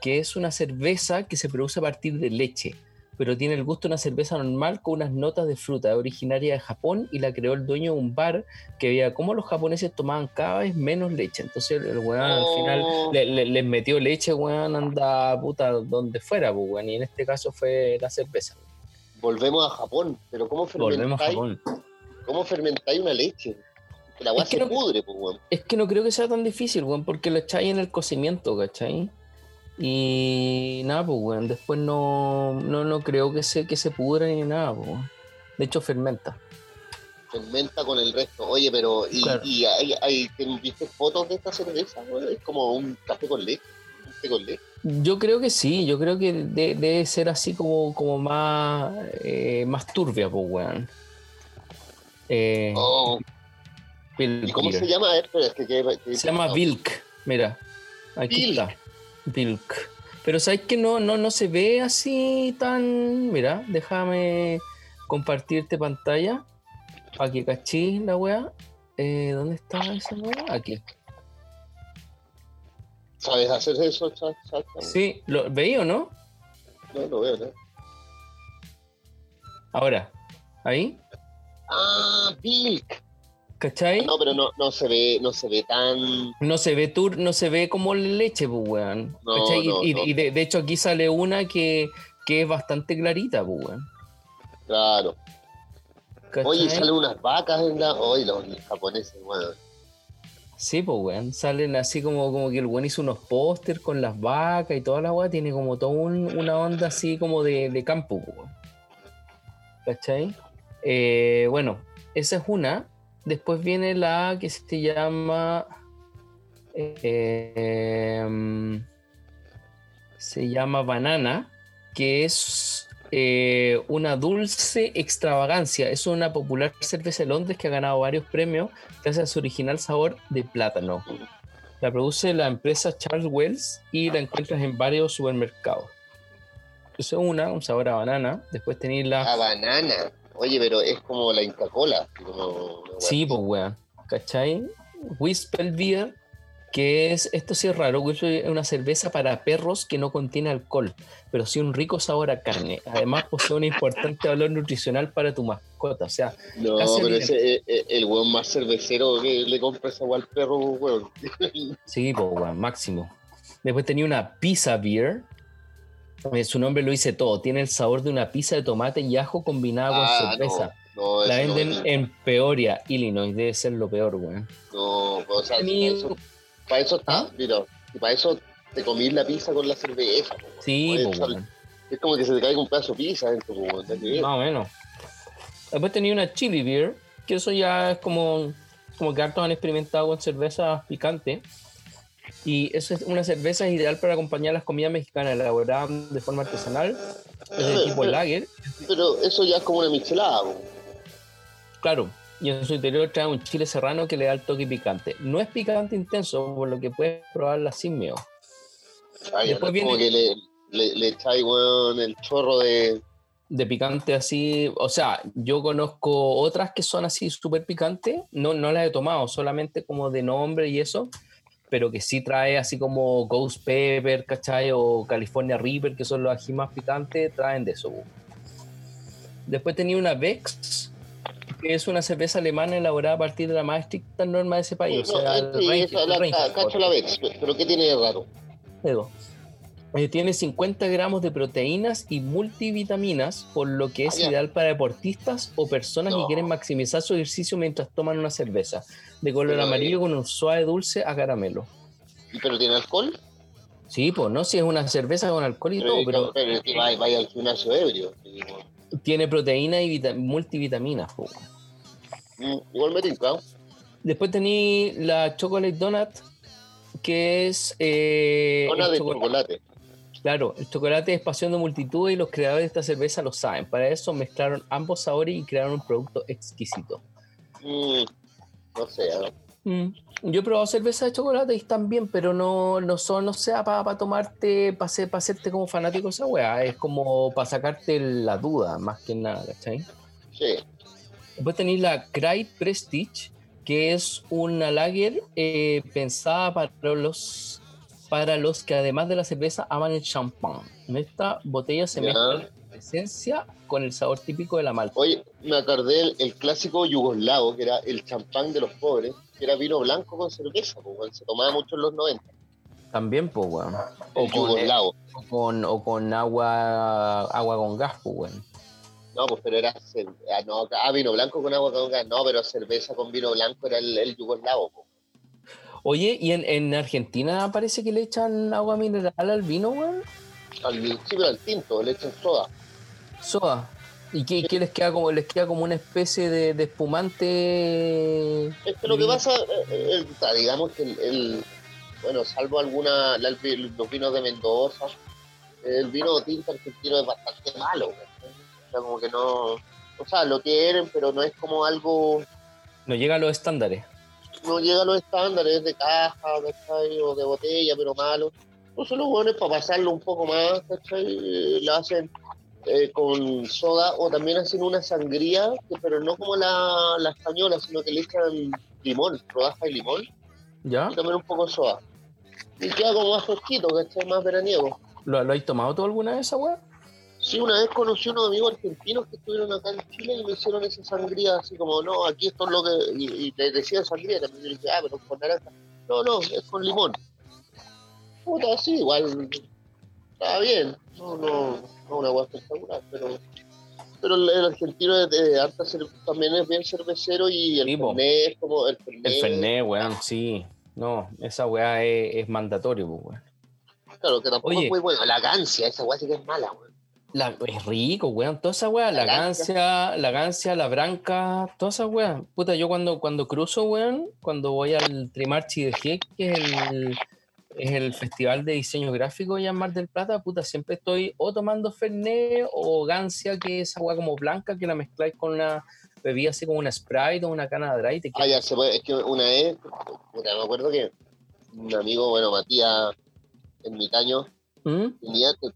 Speaker 2: que es una cerveza que se produce a partir de leche pero tiene el gusto de una cerveza normal con unas notas de fruta, originaria de Japón y la creó el dueño de un bar que veía cómo los japoneses tomaban cada vez menos leche. Entonces el weón al final oh. les metió leche, weón, anda puta donde fuera, pues, weón, y en este caso fue la cerveza.
Speaker 1: Volvemos a Japón, pero ¿cómo fermentáis? ¿Cómo fermentáis una leche? Que la agua se pudre, pues, weón.
Speaker 2: Es que no creo que sea tan difícil, weón, porque lo echáis en el cocimiento, ¿cachai? Y nada, pues, weón, después no, no, no creo que se, que se pudra ni nada, pues. De hecho, fermenta.
Speaker 1: Fermenta con el resto. Oye, pero, ¿y, y hay, hay, viste fotos de esta cerveza? Es como un café con leche. con leche.
Speaker 2: Yo creo que sí, yo creo que debe ser así como, como más, eh, más turbia, pues, weón.
Speaker 1: Eh, oh. ¿Y cómo se llama?
Speaker 2: se llama Vilk, mira. Aquí está. Vilk. Pero sabes que no, no, no se ve así tan. Mira, déjame compartirte pantalla para que cachí la weá. Eh, ¿Dónde está esa weá? Aquí.
Speaker 1: ¿Sabes hacer eso, chat?
Speaker 2: Sí, ¿lo veí o no?
Speaker 1: No, lo veo, ¿no?
Speaker 2: Ahora, ¿ahí?
Speaker 1: Ah, Vilk.
Speaker 2: ¿Cachai?
Speaker 1: No, pero no, no se ve, no se ve tan.
Speaker 2: No se ve tur, no se ve como leche, pues, weón. y, de, hecho aquí sale una que, que es bastante clarita, pues, weón.
Speaker 1: Claro. Oye, salen unas vacas en la. Oye, los, japoneses, weón.
Speaker 2: Sí, pues, weón. Salen así como, como que el weón hizo unos pósters con las vacas y toda la weón. Tiene como toda una onda así como de, de campo, pues, weón. ¿Cachai? Eh, bueno, esa es una. Después viene la que se llama. Em, se llama Banana, que es eh, una dulce extravagancia. Es una popular cerveza de Londres que ha ganado varios premios gracias a su original sabor de plátano. La produce la empresa Charles Wells y la encuentras en varios supermercados. Eso es una, un sabor a banana. Después tenéis la.
Speaker 1: A banana. Oye, pero es como la Inca Cola.
Speaker 2: sí, pues weón. ¿Cachai? Whisper Beer, que es, esto sí es raro, es una cerveza para perros que no contiene alcohol, pero sí un rico sabor a carne. Además posee un importante valor nutricional para tu mascota. O sea,
Speaker 1: No, pero ese es es el weón más cervecero que le compra esa agua al perro, weón.
Speaker 2: Sí, pues, weón, máximo. Después tenía una pizza beer. Eh, Su nombre lo dice todo. Tiene el sabor de una pizza de tomate y ajo combinada con
Speaker 1: Ah,
Speaker 2: cerveza.
Speaker 1: No,
Speaker 2: La
Speaker 1: no,
Speaker 2: venden en Peoria, Illinois. Debe ser lo peor, weón.
Speaker 1: No, o sea, para eso, para eso está,
Speaker 2: ¿Ah?
Speaker 1: mira, para eso te comís la pizza con la cerveza.
Speaker 2: Sí, pues,
Speaker 1: sal-. Es como que se te caiga un pedazo de pizza dentro, ver.
Speaker 2: Más o menos. Después tenía una chili beer, que eso ya es como, como que hartos han experimentado con cerveza picante. Y eso es una cerveza ideal para acompañar las comidas mexicanas elaboradas de forma artesanal, es de tipo lager.
Speaker 1: Pero eso ya es como una michelada, po.
Speaker 2: Claro, y en su interior trae un chile serrano que le da el toque picante. No es picante intenso, por lo que puedes probarla sin miedo.
Speaker 1: Ya,
Speaker 2: Después
Speaker 1: no es como
Speaker 2: viene-
Speaker 1: que le, le, le echáis, weón, el chorro de.
Speaker 2: De picante así, o sea, yo conozco otras que son así súper picantes, no, no las he tomado, solamente como de nombre y eso, pero que sí trae así como Ghost Pepper, ¿cachai? O California Reaper, que son los ají más picantes, traen de eso. Después tenía una Vex, que es una cerveza alemana elaborada a partir de la más estricta norma de ese país.
Speaker 1: No,
Speaker 2: o sea, el
Speaker 1: sí, esa,
Speaker 2: el
Speaker 1: la, cacho la Vex, pero ¿qué tiene de raro?
Speaker 2: Edo. Eh, tiene 50 gramos de proteínas y multivitaminas, por lo que es
Speaker 1: Ah,
Speaker 2: ideal para deportistas o personas que quieren maximizar su ejercicio mientras toman una cerveza, de color
Speaker 1: Pero,
Speaker 2: amarillo
Speaker 1: eh,
Speaker 2: con un suave dulce a caramelo.
Speaker 1: ¿Y ¿Pero tiene alcohol?
Speaker 2: Sí, pues no, si es una cerveza con alcohol y todo, pero
Speaker 1: pero es que vaya, vaya al gimnasio ebrio. digo,
Speaker 2: tiene proteína y vita- multivitaminas. po.
Speaker 1: mm, Igual me.
Speaker 2: Después tení la Chocolate Donut, que es... eh,
Speaker 1: de
Speaker 2: chocolate-
Speaker 1: chocolate.
Speaker 2: Claro, el chocolate es pasión de multitud y los creadores de esta cerveza lo saben. Para eso mezclaron ambos sabores y crearon un producto exquisito.
Speaker 1: Mm, no sé, ver.
Speaker 2: Mm, Yo he probado cerveza de chocolate y están bien, pero no, no son, no sea para tomarte, para hacerte como fanático esa weá. Es como para sacarte la duda, más que nada, ¿cachai?
Speaker 1: Sí.
Speaker 2: Después tenéis la Cry Prestige, que es una lager eh, pensada para los, para los que además de la cerveza aman el champán. En esta botella se mezcla la esencia con el sabor típico de la malta.
Speaker 1: Oye, me acordé el, el clásico yugoslavo, que era el champán de los pobres, que era vino blanco con cerveza, pues, weón, se tomaba mucho en los 90.
Speaker 2: También, pues, weón. O
Speaker 1: El
Speaker 2: con,
Speaker 1: yugoslavo.
Speaker 2: o con, o con agua, agua con gas, pues, weón.
Speaker 1: No, pues pero era ah, no, ah, vino blanco con agua con gas. No, pero cerveza con vino blanco era el, el yugoslavo. pues.
Speaker 2: Oye, ¿y en, en Argentina parece que le echan agua mineral al vino, weón?
Speaker 1: Al, pero al tinto, le echan soda.
Speaker 2: Soda. ¿Y qué, qué les queda como les queda como una especie de, de espumante?
Speaker 1: Es que lo que pasa, eh, eh, digamos que el, el- bueno, salvo alguna, la- los vinos de Mendoza, el vino tinto argentino es bastante malo. ¿cachai? O sea, como que no, o sea, lo quieren, pero no es como algo,
Speaker 2: No llega a los estándares.
Speaker 1: No llega a los estándares de caja, ¿cachai? O de botella, pero malo. Entonces los buenos para pasarlo un poco más, ¿cachai? Eh, Lo hacen eh, con soda o también hacen una sangría, pero no como la, la española, sino que le echan limón, rodaja de limón
Speaker 2: ¿Ya?
Speaker 1: y también un poco de soda. Y queda como más fresquito, ¿cachai? Más veraniego.
Speaker 2: ¿Lo, lo habéis tomado tú alguna vez esa weá?
Speaker 1: Sí, una vez conocí unos amigos argentinos que estuvieron acá en Chile y me hicieron esa sangría así como, no, aquí esto es lo que... Y, y le decía sangría también, le dije, ah, pero con naranja. No, no, es con limón. Puta, sí, igual estaba bien. No, no, no una agua espectacular, pero... Pero el, el argentino es de cer- también es bien cervecero y el
Speaker 2: Sí, po.
Speaker 1: Fernet es como el Fernet.
Speaker 2: El Fernet, weón, sí. No, esa weá es, es mandatorio, weón.
Speaker 1: Claro, que tampoco
Speaker 2: Oye.
Speaker 1: es muy bueno. La gancia, esa weá sí que es mala, weón.
Speaker 2: La- es rico, weón. Toda esa weá, la,
Speaker 1: La
Speaker 2: gancia, la gancia, la branca, toda esa weá. Puta, yo cuando, cuando cruzo, weón, cuando voy al Trimarchi de G, que es el, es el festival de diseño gráfico allá en Mar del Plata, puta, siempre estoy o tomando Fernet o gancia, que es esa weá como blanca, que la mezcláis con una bebida así como una Sprite o una cana de Dry. te
Speaker 1: Ah, ya se puede. Es que una vez, puta, me acuerdo que un amigo, bueno, Matías, en mi caño,
Speaker 2: ¿Mm?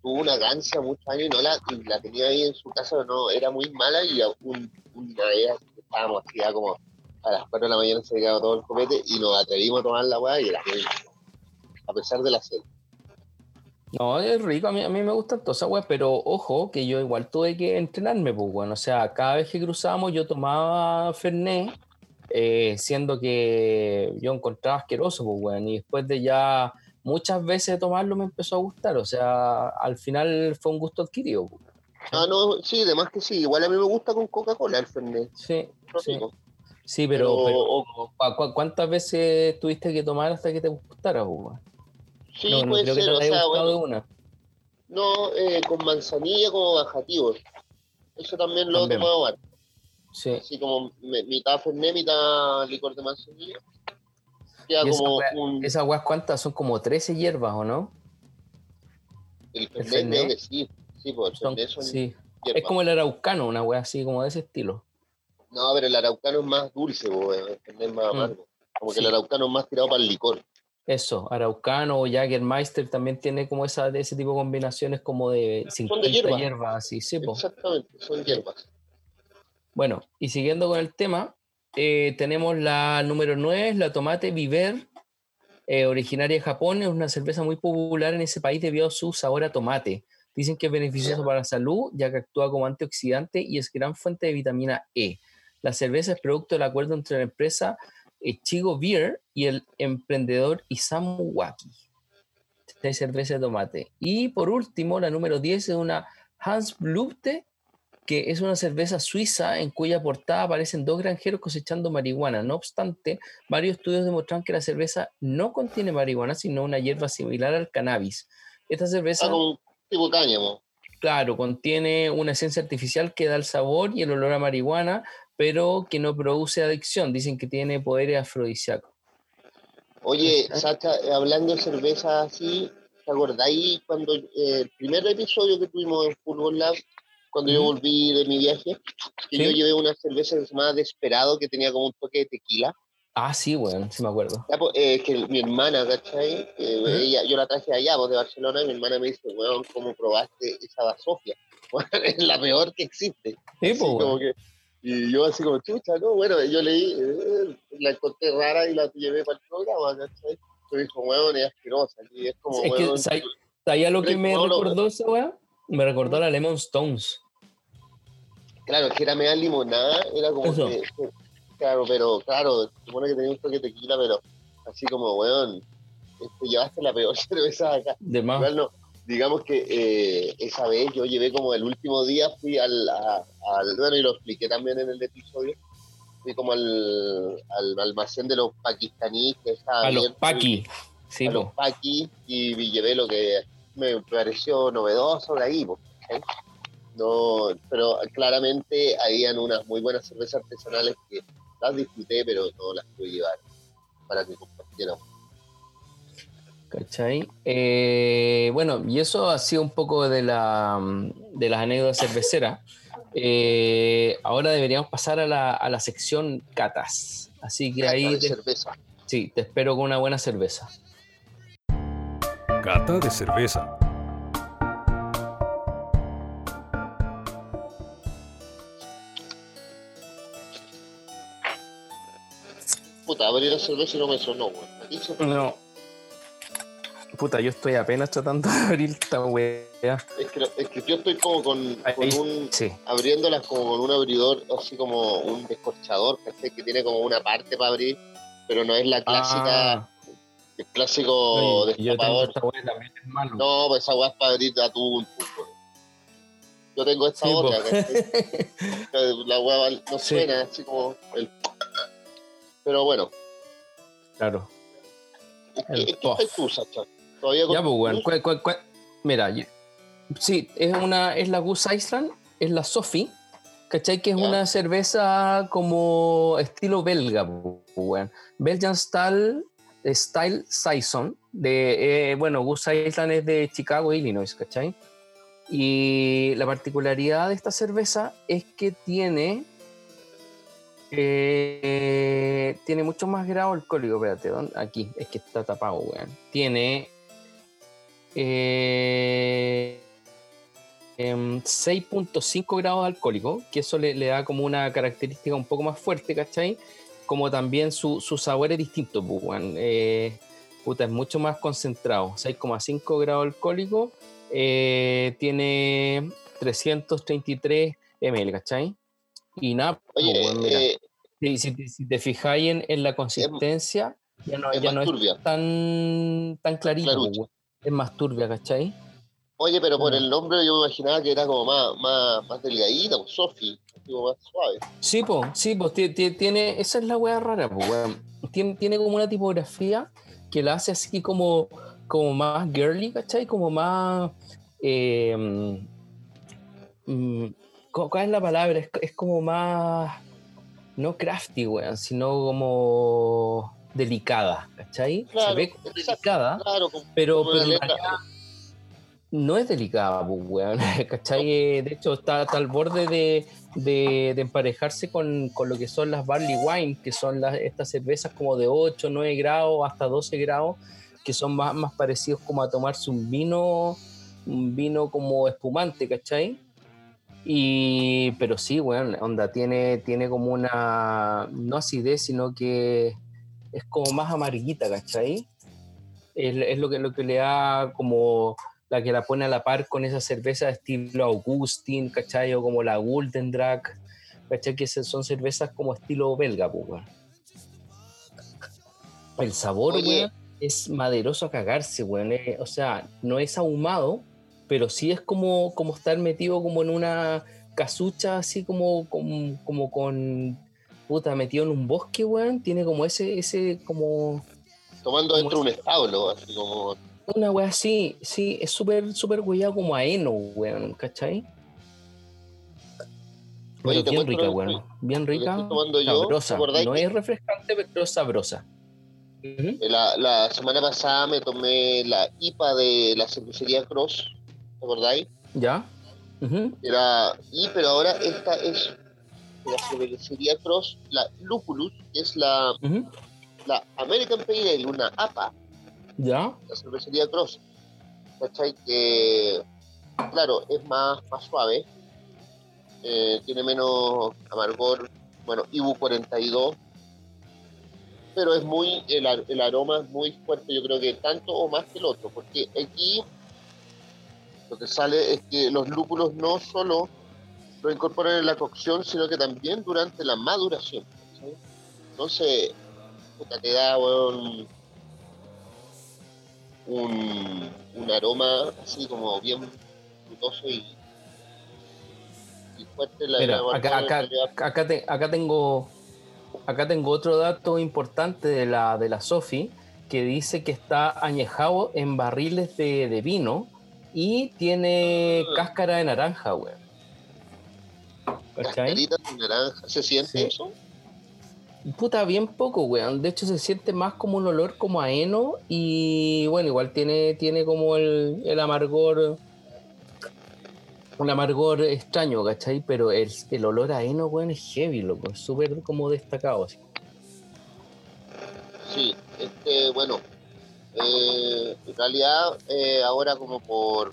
Speaker 1: tuvo una gancia muchos años y no la, y la tenía ahí en su casa, no, era muy mala y un, una vez estábamos así ya como a las 4 de la mañana se llegaba todo el copete y nos atrevimos a tomar la weá y era muy a pesar de la sed.
Speaker 2: No, es rico, a mí, a mí me gusta toda esa weá, pero ojo, que yo igual tuve que entrenarme, pues bueno, o sea, cada vez que cruzábamos yo tomaba Fernet, eh, siendo que yo encontraba asqueroso, pues bueno, y después de ya muchas veces tomarlo me empezó a gustar, o sea, al final fue un gusto adquirido.
Speaker 1: Ah, no, sí, además que sí, igual a mí me gusta con Coca-Cola el Fernet.
Speaker 2: Sí, sí. Sí, pero,
Speaker 1: Pero-
Speaker 2: pero, ¿cu- cu- ¿cuántas veces tuviste que tomar hasta que te gustara? weón?
Speaker 1: Sí,
Speaker 2: no, no
Speaker 1: puede
Speaker 2: creo que
Speaker 1: ser,
Speaker 2: te
Speaker 1: o sea,
Speaker 2: de una.
Speaker 1: no, eh, con manzanilla como bajativo. Eso también lo he tomado.
Speaker 2: Sí.
Speaker 1: así como mitad Fernet, mitad licor de manzanilla. Queda como
Speaker 2: wea-
Speaker 1: un...
Speaker 2: Esas weas, ¿cuántas? Son como 13 hierbas, ¿o no?
Speaker 1: el Fernet, creo que sí. Sí, pues
Speaker 2: Son-
Speaker 1: son
Speaker 2: sí.
Speaker 1: hierbas.
Speaker 2: Es como el araucano, una wea así como de ese estilo.
Speaker 1: No, pero el araucano es más dulce, weón, el Fernet es más
Speaker 2: Mm.
Speaker 1: amargo. Como que
Speaker 2: Sí.
Speaker 1: el araucano es más tirado para el licor.
Speaker 2: Eso, araucano o Jagermeister también tiene como esa, de ese tipo de combinaciones como de 50
Speaker 1: hierba.
Speaker 2: hierbas, así, sí, po.
Speaker 1: Exactamente, son hierbas.
Speaker 2: Bueno, y siguiendo con el tema, eh, tenemos la número 9, la tomate Viver, eh, originaria de Japón, es una cerveza muy popular en ese país debido a su sabor a tomate. Dicen que es beneficioso para la salud, ya que actúa como antioxidante y es gran fuente de vitamina E. La cerveza es producto del acuerdo entre la empresa Chigo Beer y el emprendedor Isamu Waki. De cerveza de tomate. Y por último, la número 10 es una Hans Blüte, que es una cerveza suiza en cuya portada aparecen dos granjeros cosechando marihuana. No obstante, varios estudios demostraron que la cerveza no contiene marihuana, sino una hierba similar al cannabis. Esta cerveza,
Speaker 1: Está como tipo cáñamo.
Speaker 2: claro, contiene una esencia artificial que da el sabor y el olor a marihuana, pero que no produce adicción. Dicen que tiene poderes afrodisíacos.
Speaker 1: Oye,
Speaker 2: ¿Ah?
Speaker 1: Sacha, eh, hablando de cerveza así, ¿te acordáis cuando eh, el primer episodio que tuvimos en Fútbol Lab, cuando yo volví de mi viaje, que
Speaker 2: Sí.
Speaker 1: yo llevé una cerveza que llamaba Desperado, que tenía como un toque de tequila?
Speaker 2: Ah, sí, bueno, sí me acuerdo.
Speaker 1: Ya, pues, eh, que mi hermana, ¿cachai? Eh,
Speaker 2: Ujú.
Speaker 1: ella, yo la traje allá, pues, de Barcelona, y mi hermana me dice, weón, ¿cómo probaste esa basofia? es la peor que existe.
Speaker 2: Sí,
Speaker 1: Así
Speaker 2: pues,
Speaker 1: como
Speaker 2: bueno.
Speaker 1: que- y yo así como, chucha, no, bueno, yo leí, eh, la encontré rara y la llevé para el programa, ¿cachai? Me dijo, weón, es asquerosa, y es como,
Speaker 2: Es que,
Speaker 1: weón,
Speaker 2: ¿sabes? ¿Sabía lo que me recordó esa weá? Me recordó a la Lemon Stones.
Speaker 1: Claro, que era media limonada, era como
Speaker 2: Eso.
Speaker 1: que, claro, pero, claro, supone que tenía un toque de tequila, pero así como, weón, este, llevaste la peor cerveza acá.
Speaker 2: De más.
Speaker 1: Igual no, digamos que eh, esa vez yo llevé como el último día, fui al, a- al- bueno, y lo expliqué también en el episodio, fui como al, al almacén de los pakistaníes que
Speaker 2: a los Paki. Sí,
Speaker 1: a los
Speaker 2: po.
Speaker 1: paquis y vi- llevé lo que me pareció novedoso de ahí, po. No, pero claramente habían unas muy buenas cervezas artesanales que las disfruté, pero no las pude llevar para que compartiéramos.
Speaker 2: ¿Cachai? Eh, bueno, y eso ha sido un poco de, la, de las anécdotas cerveceras. Eh, ahora deberíamos pasar a la, a la sección catas. Así que ahí
Speaker 1: de
Speaker 2: te,
Speaker 1: cerveza.
Speaker 2: sí, te espero con una buena cerveza.
Speaker 3: Cata de cerveza.
Speaker 1: Abrí la cerveza y no me sonó, weón.
Speaker 2: No. Puta, yo estoy apenas tratando de abrir esta weá.
Speaker 1: Es que, es que yo estoy como con, con un.
Speaker 2: sí.
Speaker 1: abriéndolas como con un abridor, así como un descorchador, ¿cachai? Que tiene como una parte para abrir, pero no es la clásica,
Speaker 2: Ah,
Speaker 1: el clásico
Speaker 2: oye, yo tengo esta también.
Speaker 1: No, pues esa weá es para abrir atún, pues, weón. Yo tengo esta
Speaker 2: Sí,
Speaker 1: otra. La weá no
Speaker 2: Sí.
Speaker 1: suena, así como el. Pero bueno,
Speaker 2: claro.
Speaker 1: ¿qué,
Speaker 2: El
Speaker 1: qué tú, Sacha? Todavía con-
Speaker 2: Ya, pues, weón. ¿cuál- cuál- cuál? Mira, yo- sí, es una, es la Goose Island, es la Sophie, ¿cachai? Que es
Speaker 1: Ya.
Speaker 2: una cerveza como estilo belga, pues, weón. Belgian Style, Style Saison, de, eh, bueno, Goose Island es de Chicago, Illinois, ¿cachai? Y la particularidad de esta cerveza es que tiene eh, tiene mucho más grado alcohólico, espérate, aquí, es que está tapado, weón. Tiene eh, em, 6.5 grados alcohólico, que eso le, da como una característica un poco más fuerte, ¿cachai? como también su, su sabor es distinto, pues, weón. Eh, puta, es mucho más concentrado. 6,5 grados alcohólico. tiene 333 ml, ¿cachai? Y nada, pues,
Speaker 1: Oye,
Speaker 2: mira,
Speaker 1: eh,
Speaker 2: si, si te- si te fijáis en, en la consistencia, ya no,
Speaker 1: es
Speaker 2: ya no es tan, tan clarito, pues, es más turbia, ¿cachai?
Speaker 1: Oye, pero por
Speaker 2: Mm.
Speaker 1: el nombre yo me imaginaba que era como más, más, más delgadita, pues Sofi, más suave.
Speaker 2: Sí, pues, sí, pues ti- ti- tiene, esa es la weá rara, pues. Tiene, tiene como una tipografía que la hace así como, como más girly, ¿cachai? Como más... eh, mm, ¿cu- ¿Cuál es la palabra? Es, es como más... No crafty, weón, sino como delicada, ¿cachai? Se
Speaker 1: Claro,
Speaker 2: ve como delicada,
Speaker 1: Claro, como,
Speaker 2: pero,
Speaker 1: como
Speaker 2: pero no es delicada, pues, weón. ¿Cachai? Eh, De hecho, está, está al borde de, de- de emparejarse con, con lo que son las barley wine, que son las, estas cervezas como de 8, 9 grados, hasta 12 grados, que son más, más parecidos como a tomarse un vino, un vino como espumante, ¿cachai? Y, pero sí, weón, onda, tiene, tiene como una, no acidez, sino que es como más amarguita, ¿cachai? Es, es lo, que, lo que le da como la que la pone a la par con esa cerveza de estilo Augustin, ¿cachai? O como la Golden Drag, ¿cachai? Que son cervezas como estilo belga, pues. El sabor,
Speaker 1: Oye.
Speaker 2: weón, es maderoso a cagarse, weón. eh, o sea, no es ahumado, pero sí es como, como estar metido como en una casucha, así como, como, como con, puta, metido en un bosque, weón. Tiene como ese, ese, como,
Speaker 1: Tomando dentro de un
Speaker 2: ese-
Speaker 1: establo, así como.
Speaker 2: una wea así, sí, es súper, súper weyado como a heno, weón, ¿cachai?
Speaker 1: Oye,
Speaker 2: Pero bien rica, weón. Bien rica.
Speaker 1: yo,
Speaker 2: sabrosa.
Speaker 1: ¿te acordáis
Speaker 2: No es refrescante, pero es sabrosa. Ujú.
Speaker 1: La, la semana pasada me tomé la IPA de la cervecería Cross, ¿te acordáis?
Speaker 2: ¿Ya?
Speaker 1: Era, y pero ahora esta es la cervecería Cross, la Lupulus, que es la, la American Pale Ale, una APA,
Speaker 2: ¿Ya?
Speaker 1: la cervecería Cross. ¿Cachai? Que, claro, es más, más suave, eh, tiene menos amargor, bueno, IBU 42, pero es muy, el, el aroma es muy fuerte, yo creo que tanto o más que el otro, porque aquí lo que sale es que los lúpulos no solo lo incorporan en la cocción, sino que también durante la maduración. Entonces, puta, te da un, un aroma así como bien frutoso y, y fuerte. La,
Speaker 2: Mira, acá, acá, acá, te- acá tengo acá tengo otro dato importante de la, de la Sofi que dice que está añejado en barriles de, de vino y tiene
Speaker 1: Ah.
Speaker 2: cáscara de naranja, weón.
Speaker 1: De naranja. ¿Se siente
Speaker 2: Sí.
Speaker 1: eso?
Speaker 2: Puta, bien poco, weón. De hecho, se siente más como un olor como a heno y bueno, igual tiene, tiene como el, el amargor, un amargor extraño, ¿cachai? Pero el, el olor a heno, weón, es heavy, loco. Es súper como destacado. así.
Speaker 1: Sí, este, bueno, eh, en realidad eh, ahora como por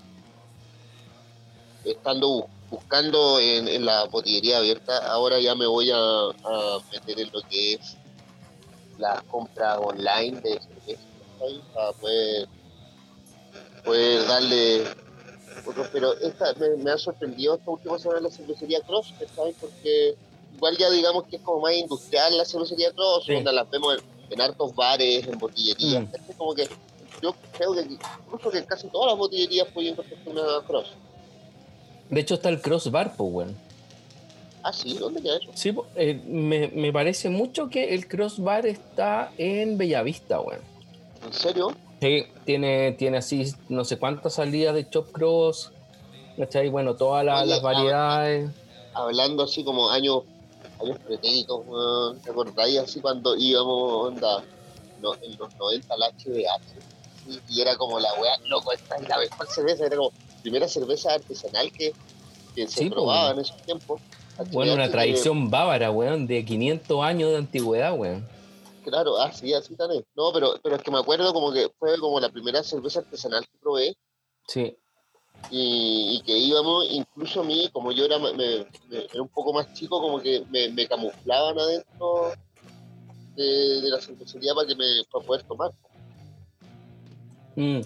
Speaker 1: estando bu- buscando en, en la botillería abierta, ahora ya me voy a, a meter en lo que es la compra online de cerveza, para poder, poder darle otro, pero esta me, me ha sorprendido esta última semana la cervecería Cross, ¿sabes? Porque igual ya digamos que es como más industrial la cervecería Cross,
Speaker 2: Sí.
Speaker 1: donde las vemos en, en hartos bares, en botillerías,
Speaker 2: Mm.
Speaker 1: como que yo creo que incluso que casi todas las botillerías pueden encontrar una Cross.
Speaker 2: De hecho, está el crossbar, pues, weón.
Speaker 1: Ah, sí, ¿dónde queda eso?
Speaker 2: Sí, eh, me, me parece mucho que el crossbar está en Bellavista, weón.
Speaker 1: ¿En serio?
Speaker 2: Sí, tiene, tiene así no sé cuántas salidas de Chop Cross, ¿cachai? Bueno, todas la-
Speaker 1: Oye,
Speaker 2: las variedades.
Speaker 1: Hablando así como años, años pretéritos, weón, ¿te acordáis así cuando íbamos, onda, no, en los 90 al HBH? Y era como la weá, loco, esta es la mejor cerveza, era como primera cerveza artesanal que, que se
Speaker 2: Sí,
Speaker 1: probaba
Speaker 2: weón.
Speaker 1: en esos tiempos.
Speaker 2: Bueno, una tradición bávara, weón, de 500 años de antigüedad, weón.
Speaker 1: que, claro, ah, sí, así también. No, pero, pero es que me acuerdo como que fue como la primera cerveza artesanal que probé
Speaker 2: Sí,
Speaker 1: y, y que íbamos, incluso a mí, como yo era, me- me- me- era un poco más chico, como que me, me camuflaban adentro de, de la cervecería para que me para poder tomar.
Speaker 2: Mm.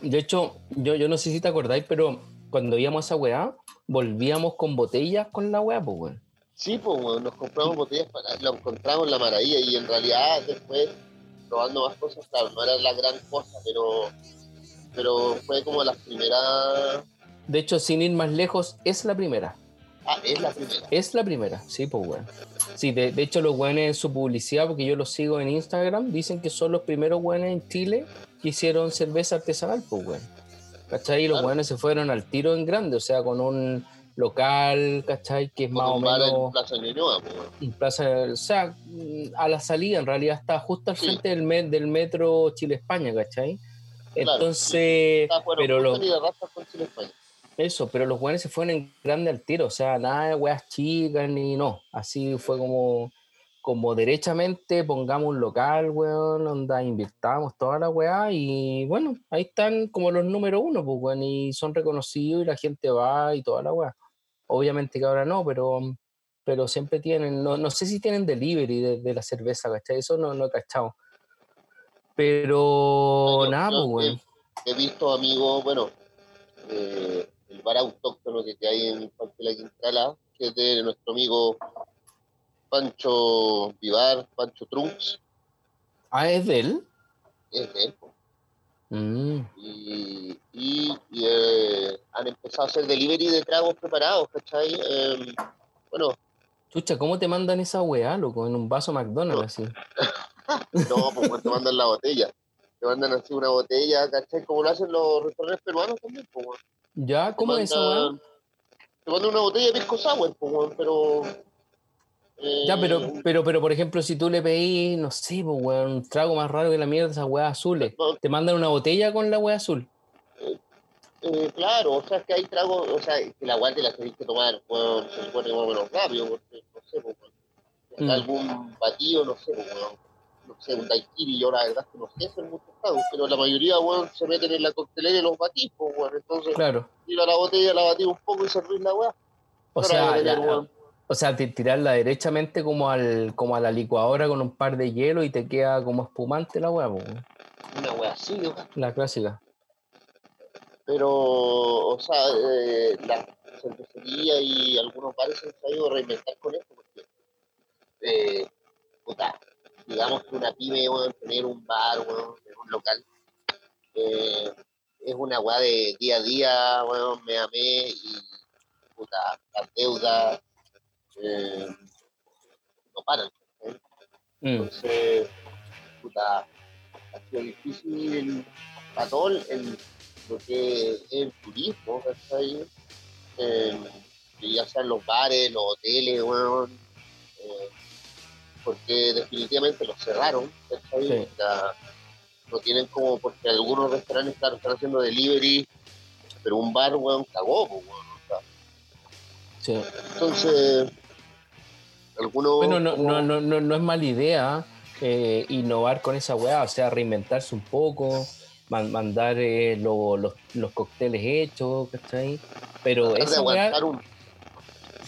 Speaker 2: De hecho, yo, yo no sé si te acordáis, pero cuando íbamos a esa weá, volvíamos con botellas con la weá, pues weón.
Speaker 1: Sí, pues bueno, nos compramos botellas para, lo encontramos en la maravilla y en realidad después probando más cosas, claro, no era la gran cosa, pero pero fue como la primera.
Speaker 2: De hecho, sin ir más lejos, es la primera.
Speaker 1: Ah, es la primera.
Speaker 2: Es la primera, sí, pues weón. Sí, de, de hecho los weones en su publicidad, porque yo los sigo en Instagram, dicen que son los primeros weones en Chile que hicieron cerveza artesanal, pues weón. ¿Cachai? Y los
Speaker 1: Claro.
Speaker 2: weones se fueron al tiro en grande, o sea, con un local, ¿cachai? Que es más o
Speaker 1: bar en
Speaker 2: menos
Speaker 1: Plaza Ñuñoa, pues, bueno.
Speaker 2: en plaza, o sea, a la salida en realidad está justo al
Speaker 1: Sí.
Speaker 2: frente del, me- del metro Chile-España, ¿cachai?
Speaker 1: Claro,
Speaker 2: Entonces,
Speaker 1: Ah, bueno,
Speaker 2: pero los, eso, pero los buenos se fueron en grande al tiro, o sea, nada de weas chicas ni no. Así fue como, como derechamente pongamos un local, weón, onda, invirtamos toda la weá y bueno, ahí están como los número uno, pues, weón, y son reconocidos y la gente va y toda la weá. Obviamente que ahora no, pero, pero siempre tienen, no, no sé si tienen delivery de, de la cerveza, ¿cachai? Eso no, no he cachado. Pero nada, pues, weón.
Speaker 1: he, visto amigos, bueno, eh, el bar autóctono que, hay en Parque La Quintrala, que es de nuestro amigo Pancho Vivar, Pancho Trunks,
Speaker 2: Ah, es de él.
Speaker 1: es de él. po.
Speaker 2: Mm.
Speaker 1: y, y, y, eh, han empezado a hacer delivery de tragos preparados, ¿cachai? Eh, bueno,
Speaker 2: Chucha, ¿cómo te mandan esa weá, loco? En un vaso McDonald's, así.
Speaker 1: no, pues te mandan la botella. Te mandan así una botella, ¿cachai? Como lo hacen los restaurantes peruanos también, pues, weón.
Speaker 2: ¿Ya?
Speaker 1: Te
Speaker 2: ¿Cómo es weá?
Speaker 1: mandan- Te mandan una botella de pisco sour, pues, weón, pero... eh,
Speaker 2: Ya, pero, pero, pero, por ejemplo, si tú le pedís, no sé, pues, weón, un trago más raro que la mierda, esas weas azules,
Speaker 1: no,
Speaker 2: te mandan una botella con la weá azul.
Speaker 1: eh, claro, o sea, es que hay tragos, o sea, que la guante la tenéis que tomar, weón, se supone menos rápido, porque, no sé, pues, weón,
Speaker 2: Mm.
Speaker 1: algún batido, no sé, pues, weón, no sé, un daiquiri, yo la verdad es que no sé hacer muchos tragos, pero la mayoría, weón, se meten en la coctelera y los batís, pues, weón, entonces,
Speaker 2: Claro.
Speaker 1: tira la botella, la batís un poco y servís la weá.
Speaker 2: O sea,
Speaker 1: que
Speaker 2: ya-
Speaker 1: tener, weón,
Speaker 2: o sea, ti- tirarla derechamente como al, como a la licuadora con un par de hielo y te queda como espumante la weá, weón.
Speaker 1: una weá así, weón.
Speaker 2: la clásica.
Speaker 1: pero, o sea, eh, la cervecería y algunos bares se han sabido a reinventar con esto, porque, eh, puta, digamos que una pyme, weón, tener un bar, weón, un local, eh, es una weá de día a día, weón, me amé y, puta, las deudas, eh, no paran. ¿eh?
Speaker 2: Mm.
Speaker 1: Entonces, puta, ha sido difícil para todo el, el- lo que es el turismo, ¿cachai? Eh, ya sean los bares, los hoteles, weón, eh, porque definitivamente los cerraron.
Speaker 2: Sí.
Speaker 1: No tienen como, porque algunos restaurantes, claro, están haciendo delivery, pero un bar, weón, cagó, weón, o sea,
Speaker 2: Sí.
Speaker 1: entonces, algunos...
Speaker 2: Bueno, no,
Speaker 1: como-
Speaker 2: no, no, no, no es mala idea eh, innovar con esa weá, o sea, reinventarse un poco, man- mandar eh, lo- los, los cócteles hechos, ¿cachai? Pero esa weá
Speaker 1: un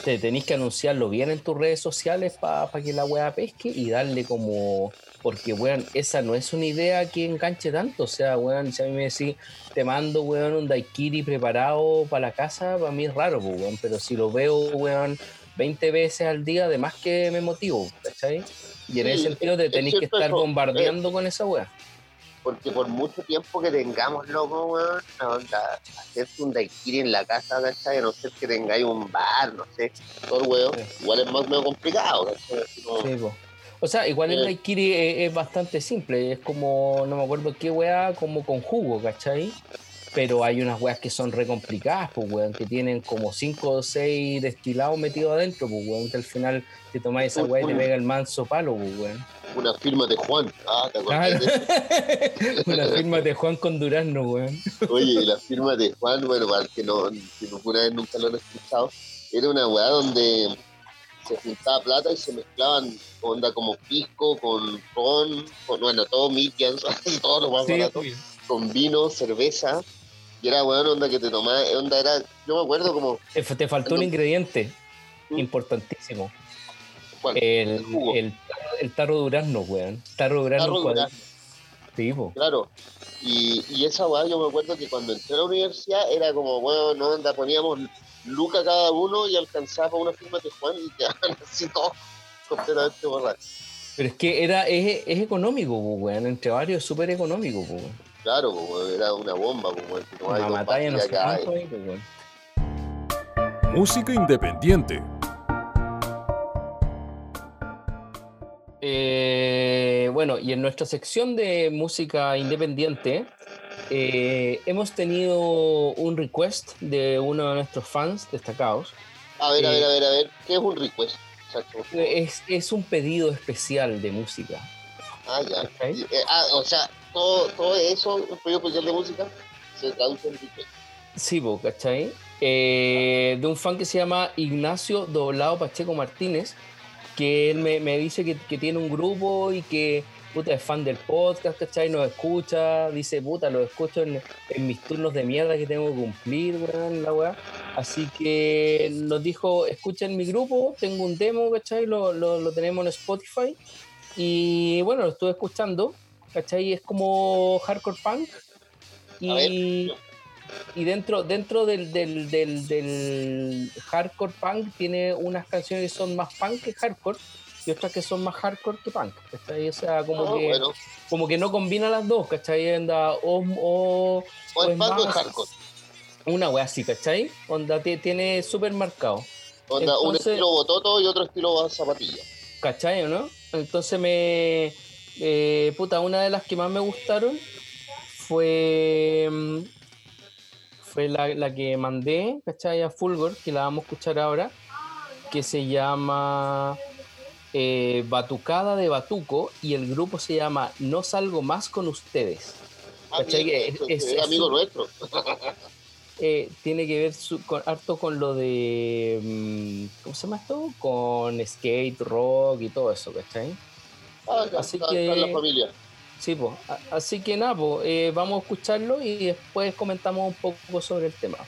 Speaker 2: te tenéis que anunciarlo bien en tus redes sociales para que la weá pesque y darle como. Porque, weón, esa no es una idea que enganche tanto. O sea, weón, si a mí me decís, te mando, weón, un daiquiri preparado para la casa, para mí es raro, pues, weón. Pero si lo veo, weón, 20 veces al día, además que me motivo, ¿cachai? Y en
Speaker 1: Sí,
Speaker 2: ese sentido te
Speaker 1: es
Speaker 2: tenéis que estar
Speaker 1: eso, eh.
Speaker 2: bombardeando con esa weá.
Speaker 1: Porque por mucho tiempo que tengamos, loco, weón, la onda, hacerte un daiquiri en la casa, ¿cachai? A no ser que tengáis un bar, no sé, todo el weón,
Speaker 2: Sí.
Speaker 1: igual es más medio complicado, ¿cachai? Así como-
Speaker 2: Sí, po. O sea, igual el
Speaker 1: Eh.
Speaker 2: daiquiri es, es bastante simple, es como, no me acuerdo qué weá, como con jugo, ¿cachai? Pero hay unas weas que son re complicadas, pues weón, que tienen como 5 o 6 destilados metidos adentro, pues weón, que al final te tomáis esa weá y te pega el manso palo, pues weón.
Speaker 1: Una firma de Juan, ah, ¿te
Speaker 2: Claro.
Speaker 1: de?
Speaker 2: Una firma de Juan con Durazno, weón.
Speaker 1: Oye, la firma de Juan, bueno, para que no, que alguna vez nunca lo han escuchado, era una weá donde se juntaba plata y se mezclaban onda como pisco con ron, con, bueno, todo Mikians, todo lo más
Speaker 2: Sí,
Speaker 1: barato. con vino, cerveza, y era weón, onda que te tomaba, onda era, yo me acuerdo como,
Speaker 2: te, te faltó un ingrediente importantísimo.
Speaker 1: ¿cuál?
Speaker 2: El,
Speaker 1: El jugo.
Speaker 2: el el tarro Durazno, weón. Tarro Durazno.
Speaker 1: Tarro Durazno.
Speaker 2: Sí, po.
Speaker 1: Claro. Y, y esa weá, yo me acuerdo que cuando entré a la universidad era como, bueno, no onda, poníamos Luca cada uno y alcanzaba una firma de Juan y quedaban así todos completamente borrachos.
Speaker 2: Pero es que era, es, es económico, weón. Entre varios es súper económico, weón.
Speaker 1: Claro, pues, era una bomba, pues, no hay
Speaker 2: Una batalla
Speaker 1: acá,
Speaker 2: cuánto ahí, po, weón.
Speaker 3: Música independiente.
Speaker 2: Eh, bueno, y en nuestra sección de música independiente eh, hemos tenido un request de uno de nuestros fans destacados.
Speaker 1: A ver, a
Speaker 2: Eh,
Speaker 1: ver, a ver, a ver, ¿qué es un request?
Speaker 2: Es, es un pedido especial de música.
Speaker 1: Ah, ya.
Speaker 2: ¿cachai?
Speaker 1: Y, eh, ah, o sea, todo, eso, un pedido especial de música, se traduce en.
Speaker 2: Sí, po, ¿cachai? Eh, de un fan que se llama Ignacio Doblado Pacheco Martínez, que él me, me dice que, que tiene un grupo y que puta, es fan del podcast, ¿cachai? Nos escucha, dice, puta, lo escucho en, en mis turnos de mierda que tengo que cumplir, weón, la weá. Así que nos dijo, escuchen mi grupo, tengo un demo, ¿cachai? Lo, lo, lo tenemos en Spotify. Y bueno, lo estuve escuchando, ¿cachai? Es como hardcore punk. Y, y dentro, dentro del, del, del, del hardcore punk tiene unas canciones que son más punk que hardcore y otras que son más hardcore que punk, ¿cachai? O sea, como,
Speaker 1: Ah,
Speaker 2: que,
Speaker 1: bueno,
Speaker 2: como que no combina las dos, ¿cachai? Onda, o, o,
Speaker 1: o es punk o es hardcore.
Speaker 2: una wea así, ¿cachai? Onda ti- tiene súper marcado,
Speaker 1: Onda, un estilo bototo y otro estilo zapatilla.
Speaker 2: ¿cachai o no? Entonces me... eh, puta, una de las que más me gustaron fue... Fue la, la que mandé, ¿cachai? A Fulgor, que la vamos a escuchar ahora, que se llama eh, Batucada de Batuco y el grupo se llama No Salgo Más con Ustedes.
Speaker 1: Ah,
Speaker 2: es-
Speaker 1: es,
Speaker 2: es-
Speaker 1: amigo
Speaker 2: es-
Speaker 1: nuestro.
Speaker 2: Eh, tiene que ver su- con, harto con lo de. mm, ¿Cómo se llama esto? Con skate, rock y todo eso, ¿cachai?
Speaker 1: Ah, ya,
Speaker 2: Así
Speaker 1: está,
Speaker 2: que-
Speaker 1: está la familia.
Speaker 2: Sí, pues. Así que nada, pues, eh, vamos a escucharlo y después comentamos un poco sobre el tema.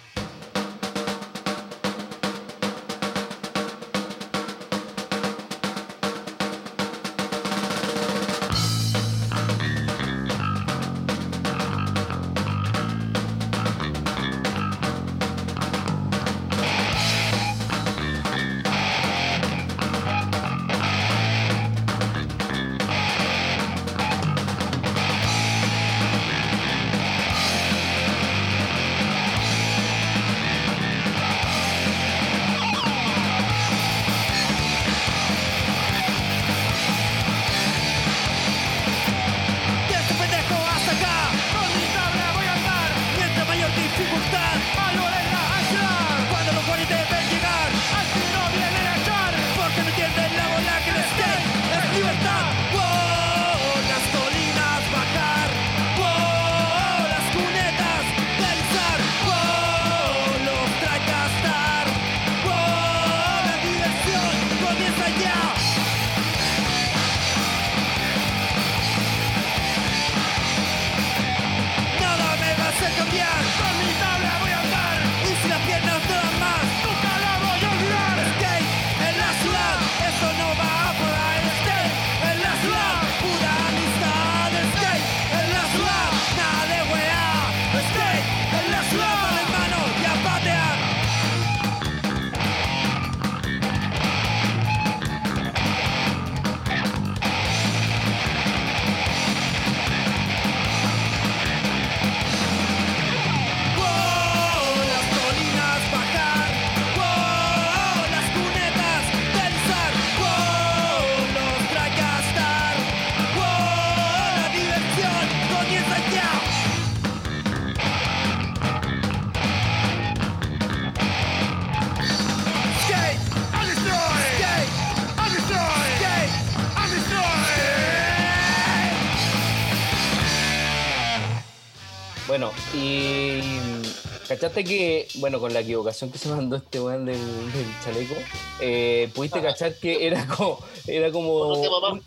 Speaker 2: ¿Cachaste que, bueno, con la equivocación que se mandó este weón del, del chaleco, eh, pudiste
Speaker 1: Ajá.
Speaker 2: cachar que era como. Era como un-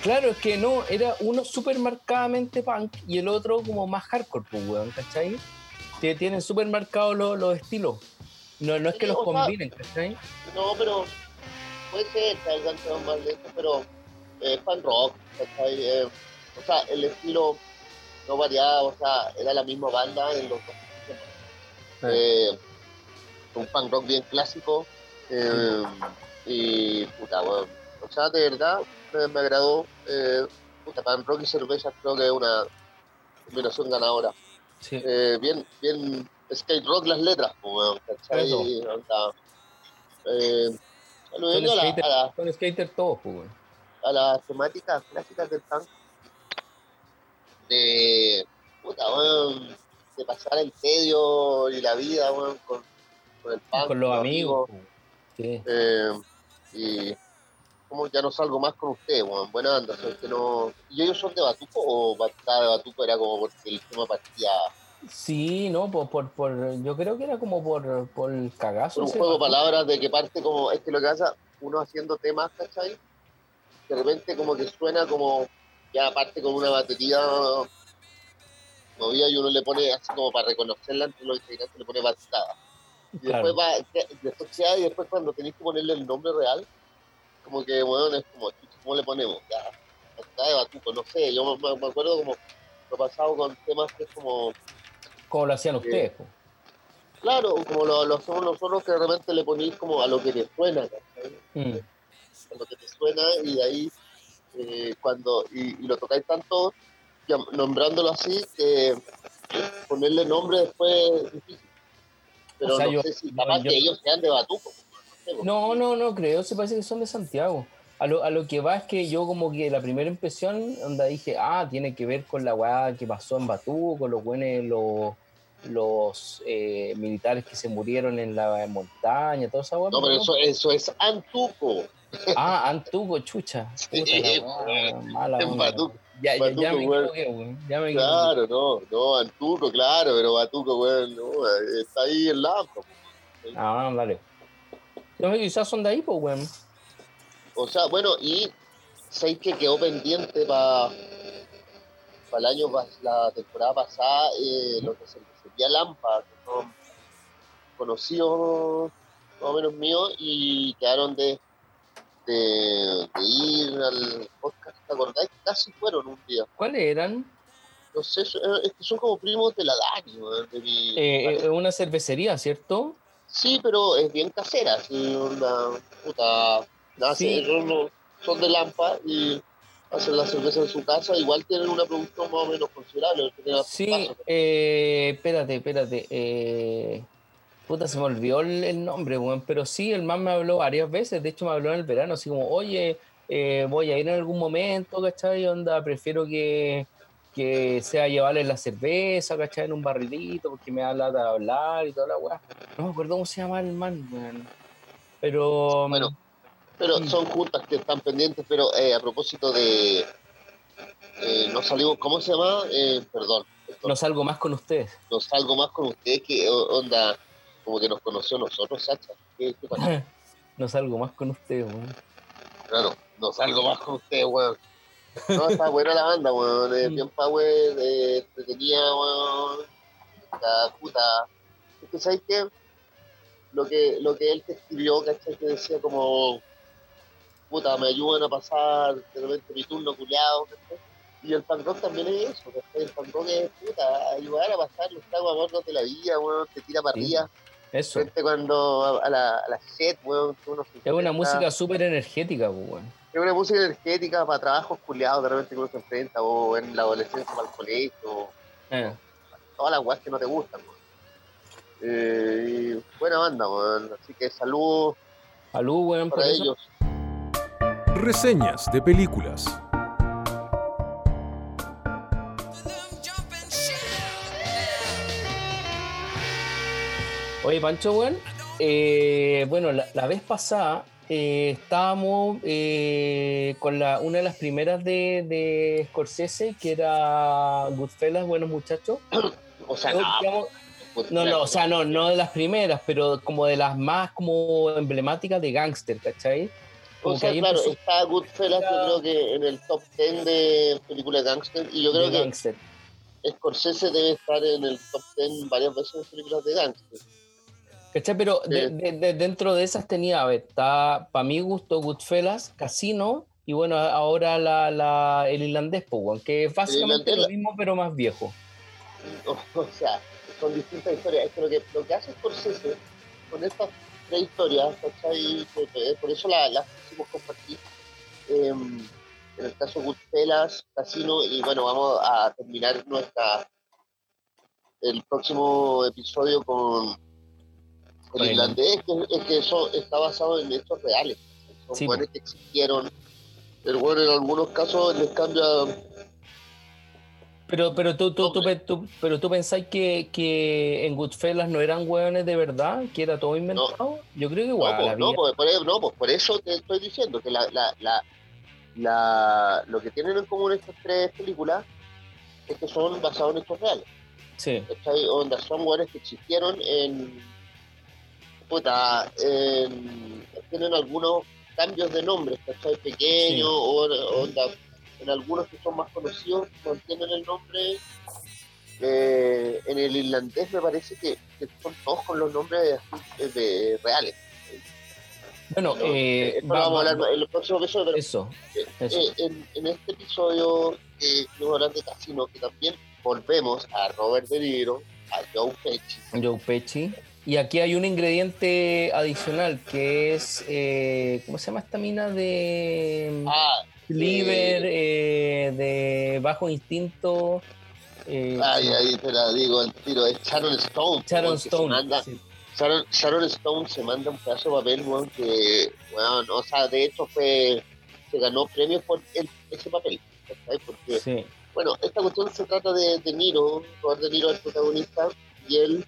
Speaker 2: Claro, es que no, era uno súper marcadamente punk y el otro como más hardcore, pues, weón, ¿cachai? Que tienen súper marcados los, los estilos. No, no es que los
Speaker 1: o sea-
Speaker 2: combinen, ¿cachai?
Speaker 1: No, pero puede ser que hayan más pero eh, fan rock, ¿cachai? Eh, o sea, el estilo no variaba, o sea, era la misma banda en los dos. Eh, un fan rock bien clásico. eh, y puta, bueno, o sea, de verdad me, me agradó. Eh, puta, fan rock y cerveza creo que es una combinación ganadora.
Speaker 2: Sí.
Speaker 1: Bien, bien skate rock las letras, pues, weón, ¿cachai?
Speaker 2: Son
Speaker 1: a, la-
Speaker 2: skater,
Speaker 1: a la-
Speaker 2: son skater todos, pues, weón.
Speaker 1: a las temáticas clásicas del punk de puta weón, de pasar el tedio y la vida con, con el punk
Speaker 2: Con los amigos. pues. Sí.
Speaker 1: eh, y como ya no salgo más con usted weón, buena onda que no y ellos son de Batuco o Batuca de Batuco era como porque el tema partía
Speaker 2: Sí, no, por, por, por- yo creo que era como por, por el cagazo.
Speaker 1: por un juego de palabras de que parte como es que lo que pasa uno haciendo temas ¿cachai? de repente como que suena como ya parte con una batería movida y uno le pone así como para reconocerla entre los integrantes le pone batucada y
Speaker 2: Claro.
Speaker 1: después va que- después queda y después cuando tenéis que ponerle el nombre real como que bueno es como ¿cómo le ponemos? ya de batuco no sé yo me, me acuerdo como lo pasado con temas que es como
Speaker 2: Como lo hacían ustedes. pues.
Speaker 1: claro como lo, lo hacemos nosotros que de repente le ponéis como a lo que te suena.
Speaker 2: Mm.
Speaker 1: a lo que te suena y de ahí eh, cuando y, y lo tocáis tanto nombrándolo así que ponerle nombre después es difícil pero
Speaker 2: O sea,
Speaker 1: no
Speaker 2: yo-
Speaker 1: sé si capaz
Speaker 2: yo-
Speaker 1: que ellos sean de Batuco
Speaker 2: No, no, no creo, se parece que son de Santiago. A lo, a lo que va es que yo como que la primera impresión, donde dije, ah, tiene que ver con la weá que pasó en Batú, con los buenos, los, los eh, militares que se murieron en la montaña, toda esa weá.
Speaker 1: no pero eso eso es Antuco
Speaker 2: Ah, Antuco, chucha.
Speaker 1: Sí,
Speaker 2: Puta la weá, mala
Speaker 1: en
Speaker 2: onda,
Speaker 1: Batuco.
Speaker 2: Ya, ya, me equivoqué, weón. Ya me
Speaker 1: claro no no Antuco claro pero Batuco weón no, está ahí en Lampo
Speaker 2: Ah, dale. No, quizás son de ahí, pues, weón.
Speaker 1: O sea, bueno, y sé que quedó pendiente para el año, la temporada pasada, eh, lo que se sería Lampa, que son conocidos más o menos míos y quedaron de, de, de ir al Casi fueron un día.
Speaker 2: ¿Cuáles eran?
Speaker 1: No sé, so- es que son como primos de la Dani, de mi...
Speaker 2: Eh, eh, una cervecería, ¿cierto?
Speaker 1: Sí, pero es bien casera, sí, una puta.
Speaker 2: Sí.
Speaker 1: son, son de Lampa y hacen la cerveza en su casa. Igual tienen una producción más o menos considerable.
Speaker 2: Sí,
Speaker 1: pasos.
Speaker 2: eh, espérate, espérate. eh, puta, se me olvidó el, el nombre, weón. Pero sí, el man me habló varias veces. De hecho, me habló en el verano, así como, oye, eh, voy a ir en algún momento, ¿cachai? Onda, prefiero que, que sea llevarle la cerveza, ¿cachai? En un barrilito, porque me da lata de hablar y toda la weá. No me acuerdo cómo se llama el man, weón. Pero.
Speaker 1: Bueno, Pero
Speaker 2: Mm.
Speaker 1: son juntas que están pendientes. Pero eh, a propósito de. eh, no salimos, ¿cómo se llama? Eh, perdón. esto-
Speaker 2: no salgo más con ustedes.
Speaker 1: no salgo más con ustedes que onda. Como que nos conoció nosotros, Sacha. ¿Qué, qué pasa?
Speaker 2: no salgo más con ustedes, weón.
Speaker 1: Claro, no salgo más con ustedes, weón. No, está buena la banda, weón. Es bien power, eh, entretenida, weón. La puta. Es que, ¿sabes qué? Lo que, lo que él te escribió, ¿cachai? Que decía como, puta, me ayudan a pasar de repente mi turno culiado, ¿cachai? Y el rock también es eso, ¿cachai? El rock es, puta, ayudar a pasar los tragos amargos de la vida, weón. Te tira para
Speaker 2: Sí.
Speaker 1: arriba.
Speaker 2: Eso.
Speaker 1: Frente cuando a, a la, a la shit, weón. que uno se
Speaker 2: Es una música súper energética, pues, weón.
Speaker 1: Es una música energética para trabajos culiados de repente que uno se enfrenta, o en la adolescencia para el colegio, o
Speaker 2: Eh.
Speaker 1: todas las weas que no te gustan, weón. Eh, buena banda, weón. Así que saludos
Speaker 2: Salud, weón,
Speaker 1: para
Speaker 2: eso.
Speaker 1: ellos.
Speaker 3: Reseñas de películas.
Speaker 2: Oye, Pancho, weón. eh, bueno, la, la vez pasada eh, estábamos eh, con la, una de las primeras de, de Scorsese, que era Goodfellas, Buenos Muchachos.
Speaker 1: O sea, no,
Speaker 2: digamos,
Speaker 1: pues,
Speaker 2: no, no, o sea, no, no de las primeras, pero como de las más como emblemáticas de gángster, ¿cachai? Como
Speaker 1: o sea, claro,
Speaker 2: empezó
Speaker 1: está Goodfellas, yo creo que en el top 10 de películas de gangster, y yo creo
Speaker 2: de
Speaker 1: que
Speaker 2: gángster.
Speaker 1: Scorsese debe estar en el top 10 varias veces en películas de gangster.
Speaker 2: ¿Cachai? Pero de-
Speaker 1: Sí.
Speaker 2: de- de- dentro de esas tenía, a ver, está, para mi gusto, Goodfellas, Casino y bueno, ahora la, la, el irlandés, pues, weón, que es básicamente lo mismo, pero más viejo.
Speaker 1: O, o sea, son distintas historias. Es que lo que, hace Scorsese con estas tres historias, ¿cachai? Que- que Por eso la- las quisimos compartir. em, en el caso Goodfellas, Casino, y bueno, vamos a terminar nuestra el próximo episodio con el irlandés, que, es que eso está basado en hechos reales. Son
Speaker 2: Sí,
Speaker 1: que existieron. El bueno en algunos casos les cambia
Speaker 2: Pero, pero tú, tú, tú, pe- tú- pero tú pensáis que, que en Goodfellas no eran hueones de verdad, que era todo inventado. Yo creo que igual.
Speaker 1: no, pues, no, pues, por, no, pues, por eso te estoy diciendo que la, la, la, la- lo que tienen en común estas tres películas es que son basados en hechos reales.
Speaker 2: Sí,
Speaker 1: son lugares que existieron en. Puta, en- tienen algunos cambios de nombres, ¿cachai? Pequeños,
Speaker 2: Sí.
Speaker 1: o en algunos que son más conocidos mantienen el nombre. Eh, en el irlandés me parece que, que son todos con los nombres de, de reales.
Speaker 2: bueno,
Speaker 1: ¿no?
Speaker 2: eh, va-
Speaker 1: vamos a hablar en el próximo episodio,
Speaker 2: eso,
Speaker 1: eh,
Speaker 2: eso.
Speaker 1: eh, en, en este episodio eh, vamos a hablar de Casino, que también volvemos a Robert De Niro, a Joe Pesci.
Speaker 2: Joe Pesci. Y aquí hay un ingrediente adicional que es, eh, ¿cómo se llama esta mina de
Speaker 1: Ah,
Speaker 2: liver, eh, de bajo instinto? eh,
Speaker 1: ay, ahí te la digo al tiro, es Sharon Stone.
Speaker 2: Sharon Stone.
Speaker 1: manda-
Speaker 2: sí.
Speaker 1: Sharon, Sharon Stone se manda un pedazo de papel, weón, que, weón, o sea, de hecho fue, se ganó premios por el- ese papel, ¿cachai? Porque,
Speaker 2: Sí.
Speaker 1: bueno, esta cuestión se trata de De Niro, Robert De Niro es el protagonista, y él,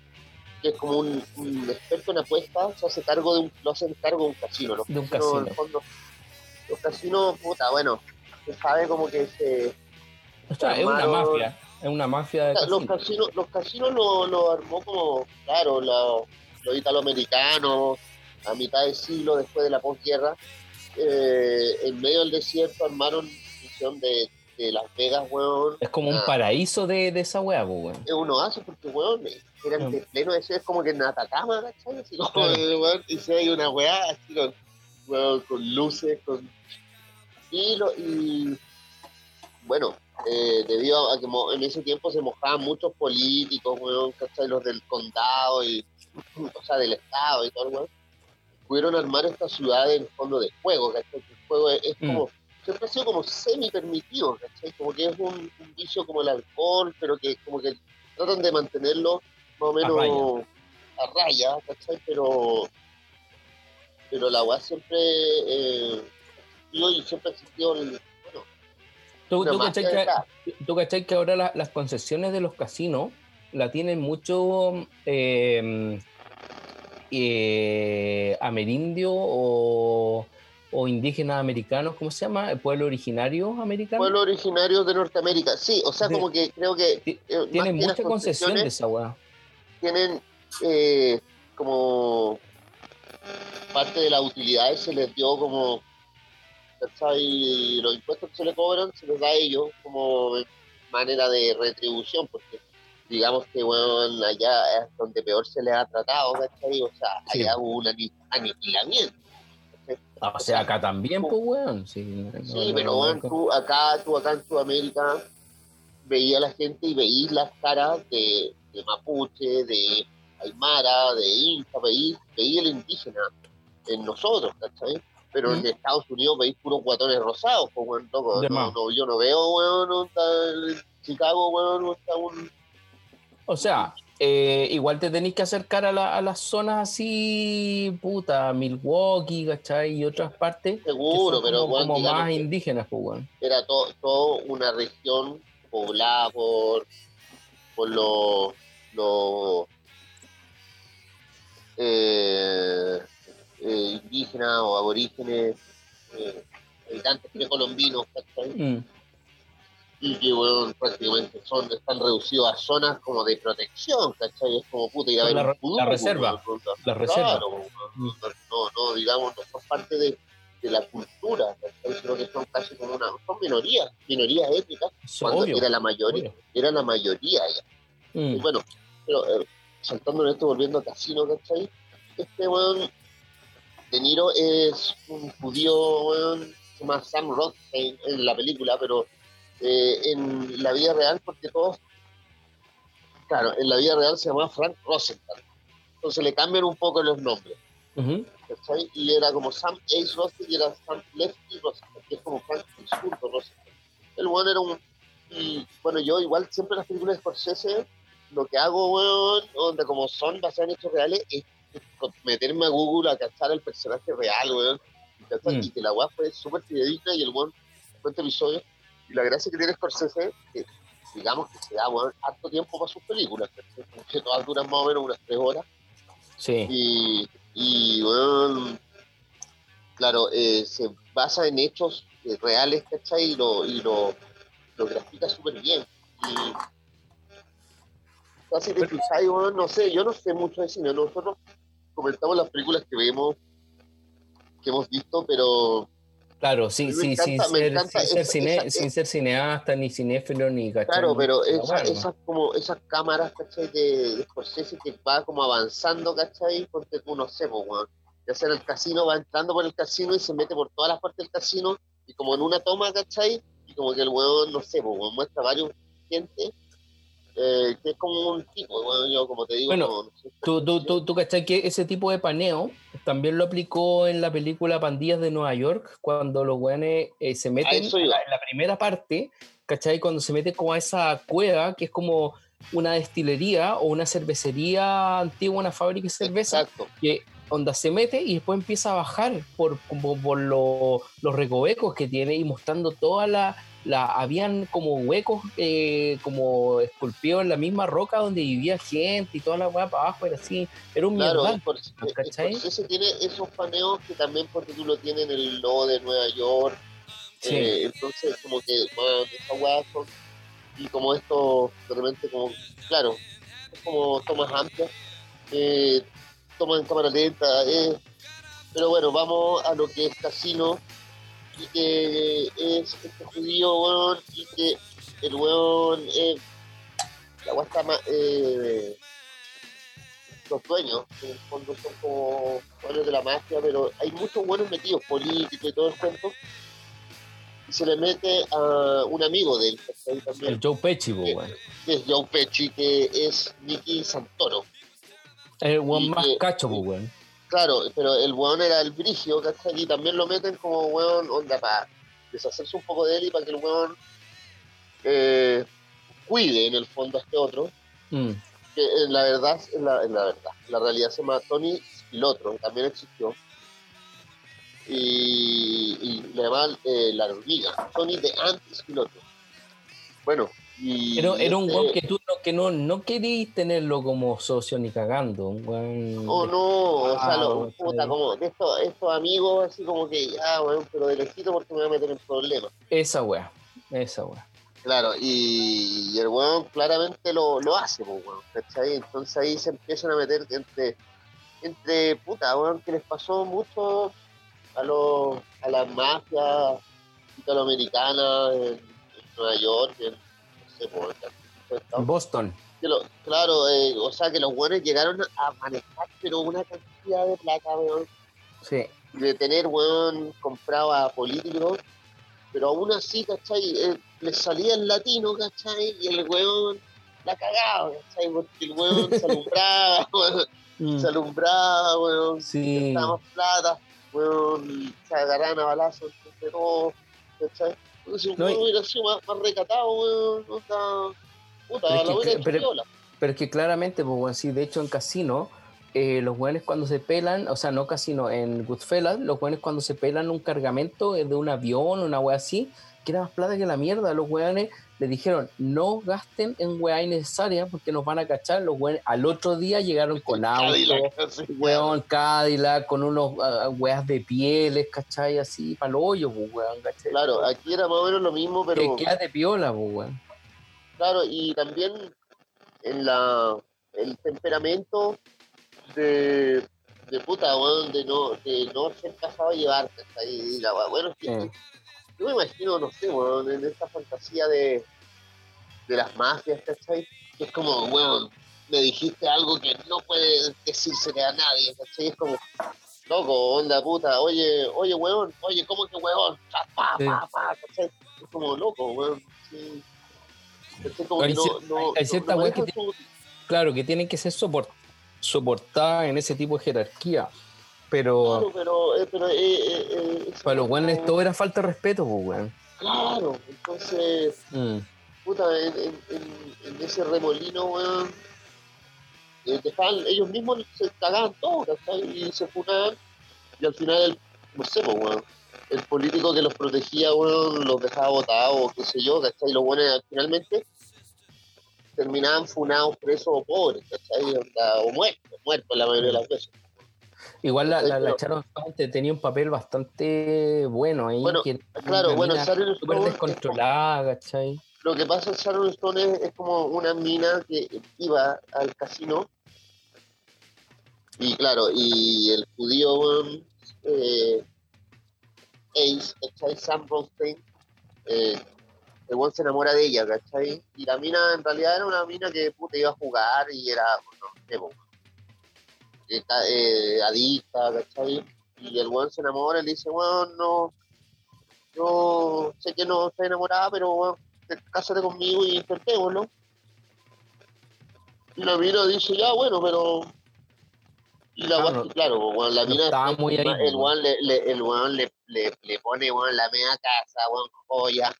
Speaker 1: que es como un, un experto en apuestas, se hace cargo de un, lo hacen cargo de un casino, los
Speaker 2: De un
Speaker 1: casinos, en el
Speaker 2: casino.
Speaker 1: fondo, los casinos, puta, bueno, se sabe como que se
Speaker 2: O sea, es una mafia, es una mafia de
Speaker 1: los
Speaker 2: casino.
Speaker 1: casinos, los casinos lo, lo armó como, claro, la- los italoamericanos a mitad del siglo después de la posguerra. Eh, en medio del desierto armaron visión de, Las Vegas, weón.
Speaker 2: Es como un
Speaker 1: Ah.
Speaker 2: paraíso de, de esa weá, pues, weón.
Speaker 1: Es un oasis porque, weón, eran de pleno desierto, es como que en Atacama, ¿cachai? Así como,
Speaker 2: Claro.
Speaker 1: weón, y si hay una weá así con, weón, con luces, con... Y, lo, y bueno, eh, debido a que en ese tiempo se mojaban muchos políticos, weón, ¿cachai? Los del condado y, o sea, del estado y todo, weón, pudieron armar esta ciudad en fondo de juego, ¿cachai? El juego es, es
Speaker 2: Mm.
Speaker 1: Siempre ha sido como semi permitido, ¿cachai? Como que es un, un vicio como el alcohol, pero que como que tratan de mantenerlo más o menos
Speaker 2: raya.
Speaker 1: a raya, ¿cachai? Pero, pero la weá siempre, eh, existió y siempre ha existido el, bueno,
Speaker 2: ¿Tú, tú cachai que,
Speaker 1: detrás.
Speaker 2: tú cachai que ahora la- las concesiones de los casinos la tienen mucho eh, eh, amerindio o, o indígenas americanos, ¿cómo se llama? ¿El pueblo originario americano?
Speaker 1: Pueblos originarios de Norteamérica, sí, o sea,
Speaker 2: De-
Speaker 1: como que creo que eh,
Speaker 2: Tienen mucha concesión de
Speaker 1: concesiones,
Speaker 2: esa weá.
Speaker 1: tienen eh, como parte de las utilidades se les dio como ¿cachai? los impuestos que se les cobran se les da a ellos como manera de retribución porque digamos que bueno allá es donde peor se les ha tratado ¿cachai? o sea
Speaker 2: Sí.
Speaker 1: allá hubo un ani- aniquilamiento
Speaker 2: O sea, acá también, pues, weón. Sí, no-
Speaker 1: Sí,
Speaker 2: no-
Speaker 1: pero
Speaker 2: no-
Speaker 1: bueno, tú acá, tú acá en Sudamérica veías a la gente y veías las caras de, de mapuche, de aymara, de inca, veías veía el indígena en nosotros, ¿cachai? Pero en. Estados Unidos veis puros guatones rosados, pues, weón, no, yo no veo, weón, no está en Chicago, weón, no está un...
Speaker 2: O sea, eh, igual te tenéis que acercar a, la- a las zonas así, puta, Milwaukee, ¿cachai? Y otras partes.
Speaker 1: Seguro, pero,
Speaker 2: como, como más indígenas, pues, weón.
Speaker 1: era todo, todo una región poblada por, por los, los eh, eh, indígenas o aborígenes, eh, habitantes precolombinos, ¿cachai?
Speaker 2: Mm.
Speaker 1: Y que bueno, prácticamente son, están reducidos a zonas como de protección, ¿cachai? Es como puta
Speaker 2: Son
Speaker 1: ver
Speaker 2: la la reserva, la reserva.
Speaker 1: Claro, weón, no, no, no, digamos, no son parte de, de la cultura, ¿cachai? Sino que son casi como una, son minorías, minorías étnicas, cuando
Speaker 2: obvio,
Speaker 1: era la mayoría,
Speaker 2: obvio.
Speaker 1: era la mayoría ya.
Speaker 2: Mm.
Speaker 1: Y bueno, pero eh, saltando en esto, volviendo a Casino, ¿cachai? Este weón, De Niro es un judío, weón, se llama Sam Rothstein en la película, pero eh, en la vida real, porque todos, claro, en la vida real se llamaba Frank Rosenthal. Entonces le cambian un poco los nombres. ¿cachai? Y era como Sam Ace Rosenthal y era Sam Lefty Rosenthal, que es como Frank Rosenthal. El bueno era un... Y bueno, yo igual siempre en las películas de Scorsese, lo que hago, weón, donde como son basadas en hechos reales, es meterme a Google a cachar el personaje real, weón. Mm. Y que la weá fue súper fidedigna y el weón cuenta episodio. Y la gracia que tiene Scorsese, que digamos que se da weón, harto tiempo para sus películas, que todas duran más o menos unas tres horas.
Speaker 2: Sí.
Speaker 1: Y, y bueno, claro, eh, se basa en hechos eh, reales, ¿cachai? Y lo, y lo, lo grafica súper bien. Y casi que bueno, no sé, yo no sé mucho de cine, nosotros comentamos las películas que vemos, que hemos visto, pero
Speaker 2: Claro, sí, sí, sin, ser, cineasta, ni cinéfilo, ni
Speaker 1: Claro, pero esas, como, esas cámaras, ¿cachai? De, de Scorsese que va como avanzando, ¿cachai? Porque tú no sé, pues, ya sea en el casino, va entrando por el casino y se mete por todas las partes del casino y como en una toma, ¿cachai? Y como que el hueón, no sé, pues, muestra varios gente eh, que es como un tipo, bueno, yo como te digo,
Speaker 2: bueno, tú, tú, tú, tú cachai que ese tipo de paneo también lo aplicó en la película Pandillas de Nueva York, cuando los weones eh, se meten en la, primera parte, ¿cachai? Cuando se mete como a esa cueva, que es como una destilería o una cervecería antigua, una fábrica de cerveza,
Speaker 1: Exacto.
Speaker 2: que onda se mete y después empieza a bajar por, por, por los recovecos que tiene y mostrando toda la la, habían como huecos eh, como esculpidos en la misma roca donde vivía gente y toda la weá para abajo era así, era un
Speaker 1: claro, por, ese tiene esos paneos que también porque tú lo tienes en el logo de Nueva York, eh, entonces como que bueno, esas weas son, y como esto realmente como, claro, es como tomas amplias, eh, tomas en cámara lenta, eh, pero bueno, vamos a lo que es casino y que es este judío, weón, y que el weón, eh, la weá está más, eh, los dueños, en el fondo son como buenos de la mafia, pero hay muchos buenos metidos, políticos y todo el cuento. Y se le mete a un amigo de él,
Speaker 2: también. El Joe Pesci,
Speaker 1: weón. Que es Joe Pesci, que es Nicky Santoro.
Speaker 2: El weón más cacho, weón.
Speaker 1: Claro, pero el weón era el brigio, ¿cachai? Y también lo meten como weón, onda, para deshacerse un poco de él y para que el weón eh, cuide en el fondo a este otro. Mm. Que en la verdad, en la, en la verdad, la realidad se llama Tony Spilotro, también existió. Y, y le llaman eh, la hormiga, Tony de Antes Spilotro. Bueno,
Speaker 2: era, un weón que tú no, que no, no querías tenerlo como socio ni cagando. Un
Speaker 1: Oh, no, o sea, lo, puta, como de estos, estos amigos, así como que ya, weón, pero de lejito porque me voy a meter en problemas.
Speaker 2: Esa weá, esa weá.
Speaker 1: Claro, y, el weón claramente lo, lo hace, pues, weón, ¿cachai? Entonces ahí se empiezan a meter entre, entre puta, weón, que les pasó mucho a, los, a las mafias italoamericanas en, en Nueva York, en
Speaker 2: Boston.
Speaker 1: claro, eh, o sea que los buenos llegaron a manejar, pero una cantidad de plata, weón.
Speaker 2: Sí.
Speaker 1: De tener, weón, comprado a políticos, pero aún así, ¿cachai? Eh, les salía el latino, ¿cachai? Y el weón la cagaba, ¿cachai? Porque el weón se alumbraba, weón. Mm. Se alumbraba, weón.
Speaker 2: Sí.
Speaker 1: más plata, weón. Se agarraban a balazos entre todos, ¿cachai? Si un juego hubiera sido más, más recatado, no está. Puta, pero, la es que, pero,
Speaker 2: pero, es que claramente, pues, sí, de hecho en Casino, eh, los buenos cuando se pelan, o sea, no Casino, en Goodfellas, los buenos cuando se pelan un cargamento de un avión, una wea así, que era más plata que la mierda, los weones le dijeron, no gasten en weá innecesaria porque nos van a cachar. Los weones al otro día llegaron con auto, weón, Cadillac, con unos uh, weas de pieles, ¿cachai? Así, para el hoyo, pues, weón, ¿cachai?
Speaker 1: Claro, aquí era más o menos lo mismo, pero...
Speaker 2: Que queda de piola, pues, weón.
Speaker 1: Claro, y también en la el temperamento de, de puta, weón, de no, de no ser casado a llevarte, ¿cachai? bueno, es que yo me imagino, no sé, weón, en esta fantasía de, de las mafias, ¿cachai? Que es como, weón, me dijiste algo que no puede decirse a nadie, ¿cachai? Es como, loco, onda puta, oye, oye, weón, oye, ¿cómo que weón? Pa, pa, pa, pa, ¿cachai? Es como loco, weón. Sí. ¿Cachai? Como
Speaker 2: Hay
Speaker 1: que no,
Speaker 2: hay-
Speaker 1: no-
Speaker 2: ciertas
Speaker 1: no
Speaker 2: que
Speaker 1: su-
Speaker 2: Claro, que tienen que ser sopor- soportadas en ese tipo de jerarquía. Pero
Speaker 1: Claro, pero, eh, pero eh, eh, eh,
Speaker 2: para los buenos todo era falta de respeto, pues, weón.
Speaker 1: Claro, entonces,
Speaker 2: Mm.
Speaker 1: puta, en, en, en- ese remolino, weón, eh, dejaban, ellos mismos se cagaban todo, ¿cachai? Y se funaban, y al final, el, no sé, pues, weón, el político que los protegía, weón, los dejaba botados, qué sé yo, ¿cachai? Y los buenos finalmente terminaban funados, presos o pobres, ¿cachai? O muertos, muertos la mayoría de las veces.
Speaker 2: Igual la, la, la Stone tenía un papel bastante bueno ahí.
Speaker 1: Bueno,
Speaker 2: que
Speaker 1: Claro, bueno, Sharon Stone es
Speaker 2: descontrolada, ¿cachai?
Speaker 1: Lo que pasa en Sharon Stone es, es como una mina que iba al casino y claro, y el judío eh, Ace, ¿cachai? Sam Rothstein, eh, el weón se enamora de ella, ¿cachai? Y la mina en realidad era una mina que puta, iba a jugar y era, bueno, no sé, eh, eh, adicta, ¿cachai? Y el weón se enamora y le dice, weón, no, no, sé que no estoy enamorada, pero weón, te- cásate conmigo y intentémoslo. Y la mina dice, ya, bueno, pero... Y la
Speaker 2: Claro,
Speaker 1: que, claro, weón, la mina...
Speaker 2: estaba
Speaker 1: está
Speaker 2: muy ahí,
Speaker 1: el weón le, le- el weón le, le, le pone, weón, la media casa, weón, joya,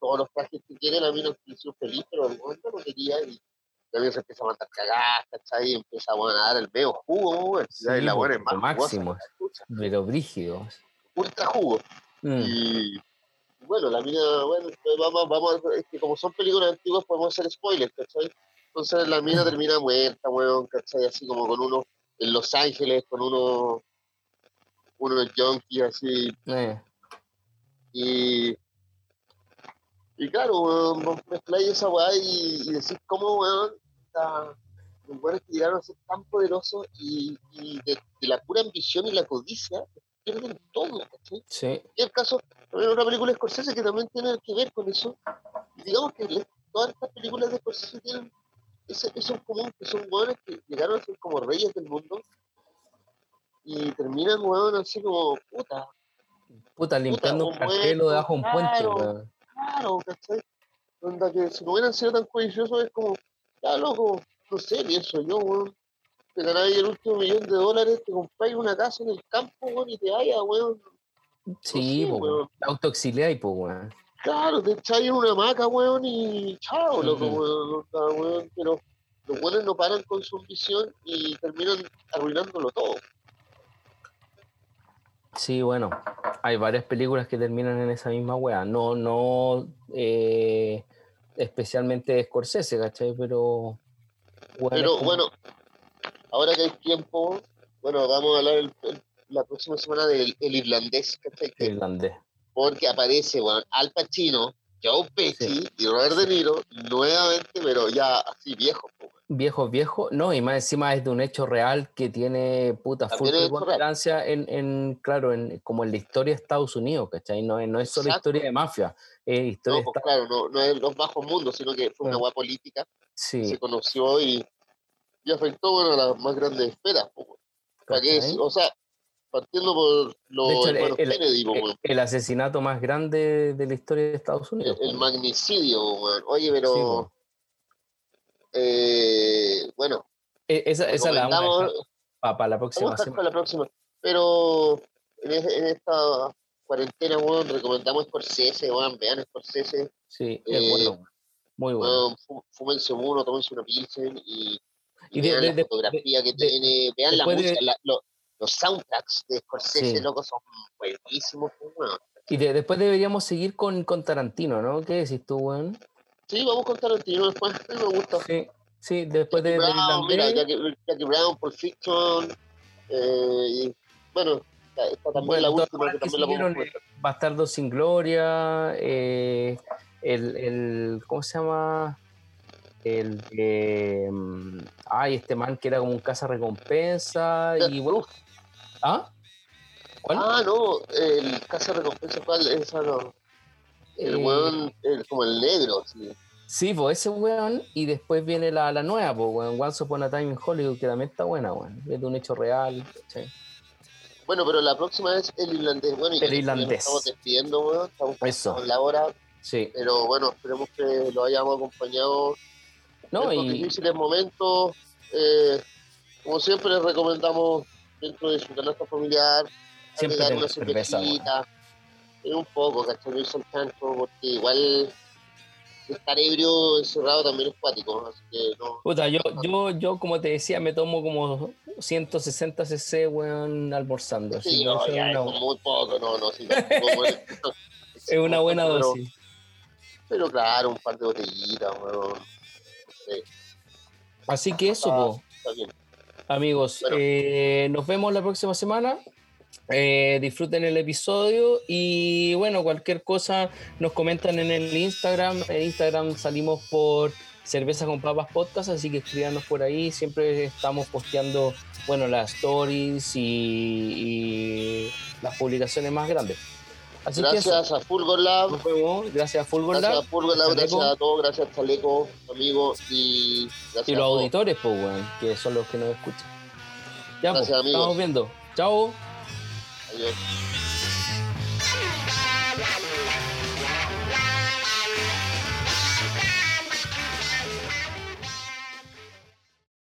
Speaker 1: todos los trajes que quiere, la mina se hizo feliz, pero el weón no lo quería y mina se empieza a mandar cagadas, ¿cachai? Y empieza weón, a dar el medio jugo.
Speaker 2: Sí,
Speaker 1: y la weón es más
Speaker 2: máximo. Pero brígido.
Speaker 1: ultra jugo.
Speaker 2: Mm.
Speaker 1: Y bueno, la mina, bueno, pues vamos, vamos, es que como son películas antiguas podemos hacer spoilers, ¿cachai? Entonces la mina termina muerta, weón, ¿cachai? Así como con uno en Los Ángeles, con uno, unos junkies así,
Speaker 2: Eh,
Speaker 1: y, y claro, weón, mezcláis esa weá y, y decís cómo, weón, la- los que llegaron a ser tan poderosos y, y de, de la pura ambición y la codicia, pierden todo, ¿cachai?
Speaker 2: sí.
Speaker 1: Y el caso, también una película de Scorsese que también tiene que ver con eso. Y digamos que todas estas películas de Scorsese tienen ese- eso en común, que son hueones que llegaron a ser como reyes del mundo y terminan, hueón, así como, puta,
Speaker 2: Puta, limpiando un
Speaker 1: un
Speaker 2: cartelo debajo de un puente,
Speaker 1: claro.
Speaker 2: weón.
Speaker 1: claro, ¿cachai? Onda que si no hubieran sido tan codiciosos es como, ya loco, no sé, pienso yo, weón. Te ganáis el último millón de dólares, te compráis una casa en el campo, weón, y te vayas, weón.
Speaker 2: Sí,
Speaker 1: sé,
Speaker 2: po,
Speaker 1: weón.
Speaker 2: weón. Autoexiliáis, pues, weón.
Speaker 1: Claro, te echáis en una hamaca, weón, y chao, loco, weón, weón, pero los weones no paran con su ambición y terminan arruinándolo todo.
Speaker 2: Sí, bueno, hay varias películas que terminan en esa misma weá. No, no eh, especialmente de Scorsese, ¿cachai? Pero. weones
Speaker 1: Pero
Speaker 2: como-
Speaker 1: bueno, ahora que hay tiempo, bueno, vamos a hablar el- el- la próxima semana del el irlandés, ¿cachai?
Speaker 2: Irlandés.
Speaker 1: Porque aparece, weón, Al Pacino, Joe Pesci y Robert De Niro nuevamente, pero ya así viejos, po.
Speaker 2: Viejo, viejo, no, y más encima es de un hecho real que tiene puta full preponderancia en, en, claro, en, como en la historia de Estados Unidos, ¿cachai? No, no es solo
Speaker 1: Exacto.
Speaker 2: historia de mafia, es historia
Speaker 1: No,
Speaker 2: de
Speaker 1: pues
Speaker 2: Estados
Speaker 1: claro, no, no es los bajos mundos, sino que fue una weá política
Speaker 2: Sí,
Speaker 1: se conoció y, y afectó bueno, a las más grandes esferas. weón. ¿Para decir? O sea, partiendo por los
Speaker 2: De hecho, el- el-
Speaker 1: Kennedy, po,
Speaker 2: el, el asesinato más grande de la historia de Estados Unidos.
Speaker 1: el
Speaker 2: po.
Speaker 1: magnicidio. Oye,
Speaker 2: Sí,
Speaker 1: pero
Speaker 2: po.
Speaker 1: Eh, bueno,
Speaker 2: E- esa, esa la vamos a dejar para la próxima
Speaker 1: vamos a estar
Speaker 2: semana.
Speaker 1: para la próxima, pero en, es- en esta cuarentena, weón, recomendamos Scorsese, weón, vean Scorsese,
Speaker 2: Sí, es
Speaker 1: eh,
Speaker 2: bueno, muy bueno.
Speaker 1: fúmense uno, tómense una pilsen y, y
Speaker 2: Y de-
Speaker 1: vean
Speaker 2: de-
Speaker 1: la
Speaker 2: de-
Speaker 1: fotografía que tiene, vean la música, la- lo- los soundtracks de Scorsese,
Speaker 2: Sí.
Speaker 1: loco, son buenísimos, weón.
Speaker 2: Y de- después deberíamos seguir con, con Tarantino, ¿no? ¿Qué decís tú, weón?
Speaker 1: Sí, vamos con Tarantino después, a mí me gusta.
Speaker 2: Sí, sí, después de,
Speaker 1: Jackie
Speaker 2: del
Speaker 1: Brown, mira. Jackie, Jackie Brown, Pulp Fiction, eh, y bueno, está, está también
Speaker 2: Bueno,
Speaker 1: la última que
Speaker 2: las que
Speaker 1: también la podemos
Speaker 2: siguieron,
Speaker 1: comentar.
Speaker 2: Bastardo sin Gloria, eh, el, el, ¿cómo se llama? El, eh, mm, ay, este man que era como un caza recompensa y bueno, ¿ah? ¿Cuál?
Speaker 1: Ah, no, el Casa Recompensa, ¿cuál? Esa no. El
Speaker 2: Eh,
Speaker 1: weón, el- como el negro, sí.
Speaker 2: Sí, pues ese weón, y después viene la, la nueva, pues weón, Once Upon a Time in Hollywood, que también está buena, weón, es de un hecho real, ¿cachai?
Speaker 1: Bueno, pero la próxima es el irlandés. Bueno, y
Speaker 2: El irlandés.
Speaker 1: Nos estamos despidiendo, weón. Estamos
Speaker 2: Eso.
Speaker 1: con la hora.
Speaker 2: Sí.
Speaker 1: Pero bueno, esperemos que lo hayamos acompañado
Speaker 2: No,
Speaker 1: en
Speaker 2: y,
Speaker 1: difíciles momentos. Eh, como siempre, les recomendamos dentro de su canasta familiar
Speaker 2: Siempre
Speaker 1: una cervecita, eh, un poco, ¿cachai? No al tanto, porque igual estar ebrio encerrado también es cuático, así que no.
Speaker 2: puta, yo, yo, yo, como te decía, me tomo como 160 cc, weón, almorzando.
Speaker 1: Sí, no,
Speaker 2: es una-
Speaker 1: es muy poco, no, no, sí, tampoco,
Speaker 2: es una buena
Speaker 1: pero-
Speaker 2: dosis.
Speaker 1: Pero claro, un par de botellitas, weón.
Speaker 2: Así que eso,
Speaker 1: Ah.
Speaker 2: po. Amigos,
Speaker 1: Bueno.
Speaker 2: eh, nos vemos la próxima semana. Eh, disfruten el episodio y bueno, cualquier cosa nos comentan en el Instagram. En Instagram salimos por Cerveza con Papas Podcast, así que escríbanos por ahí. Siempre estamos posteando, bueno, las stories y, y las publicaciones más grandes. Así que
Speaker 1: Gracias
Speaker 2: eso,
Speaker 1: a Fulgor Lab,
Speaker 2: nos vemos. Gracias a Fulgor
Speaker 1: gracias a Fulgor Lab, gracias a todos, gracias a Chaleco, amigo, y gracias
Speaker 2: y
Speaker 1: a
Speaker 2: los
Speaker 1: todos.
Speaker 2: auditores, pues, weón, que son los que nos escuchan. Ya, pues,
Speaker 1: Gracias, amigos.
Speaker 2: estamos viendo. Chao.
Speaker 1: Yeah.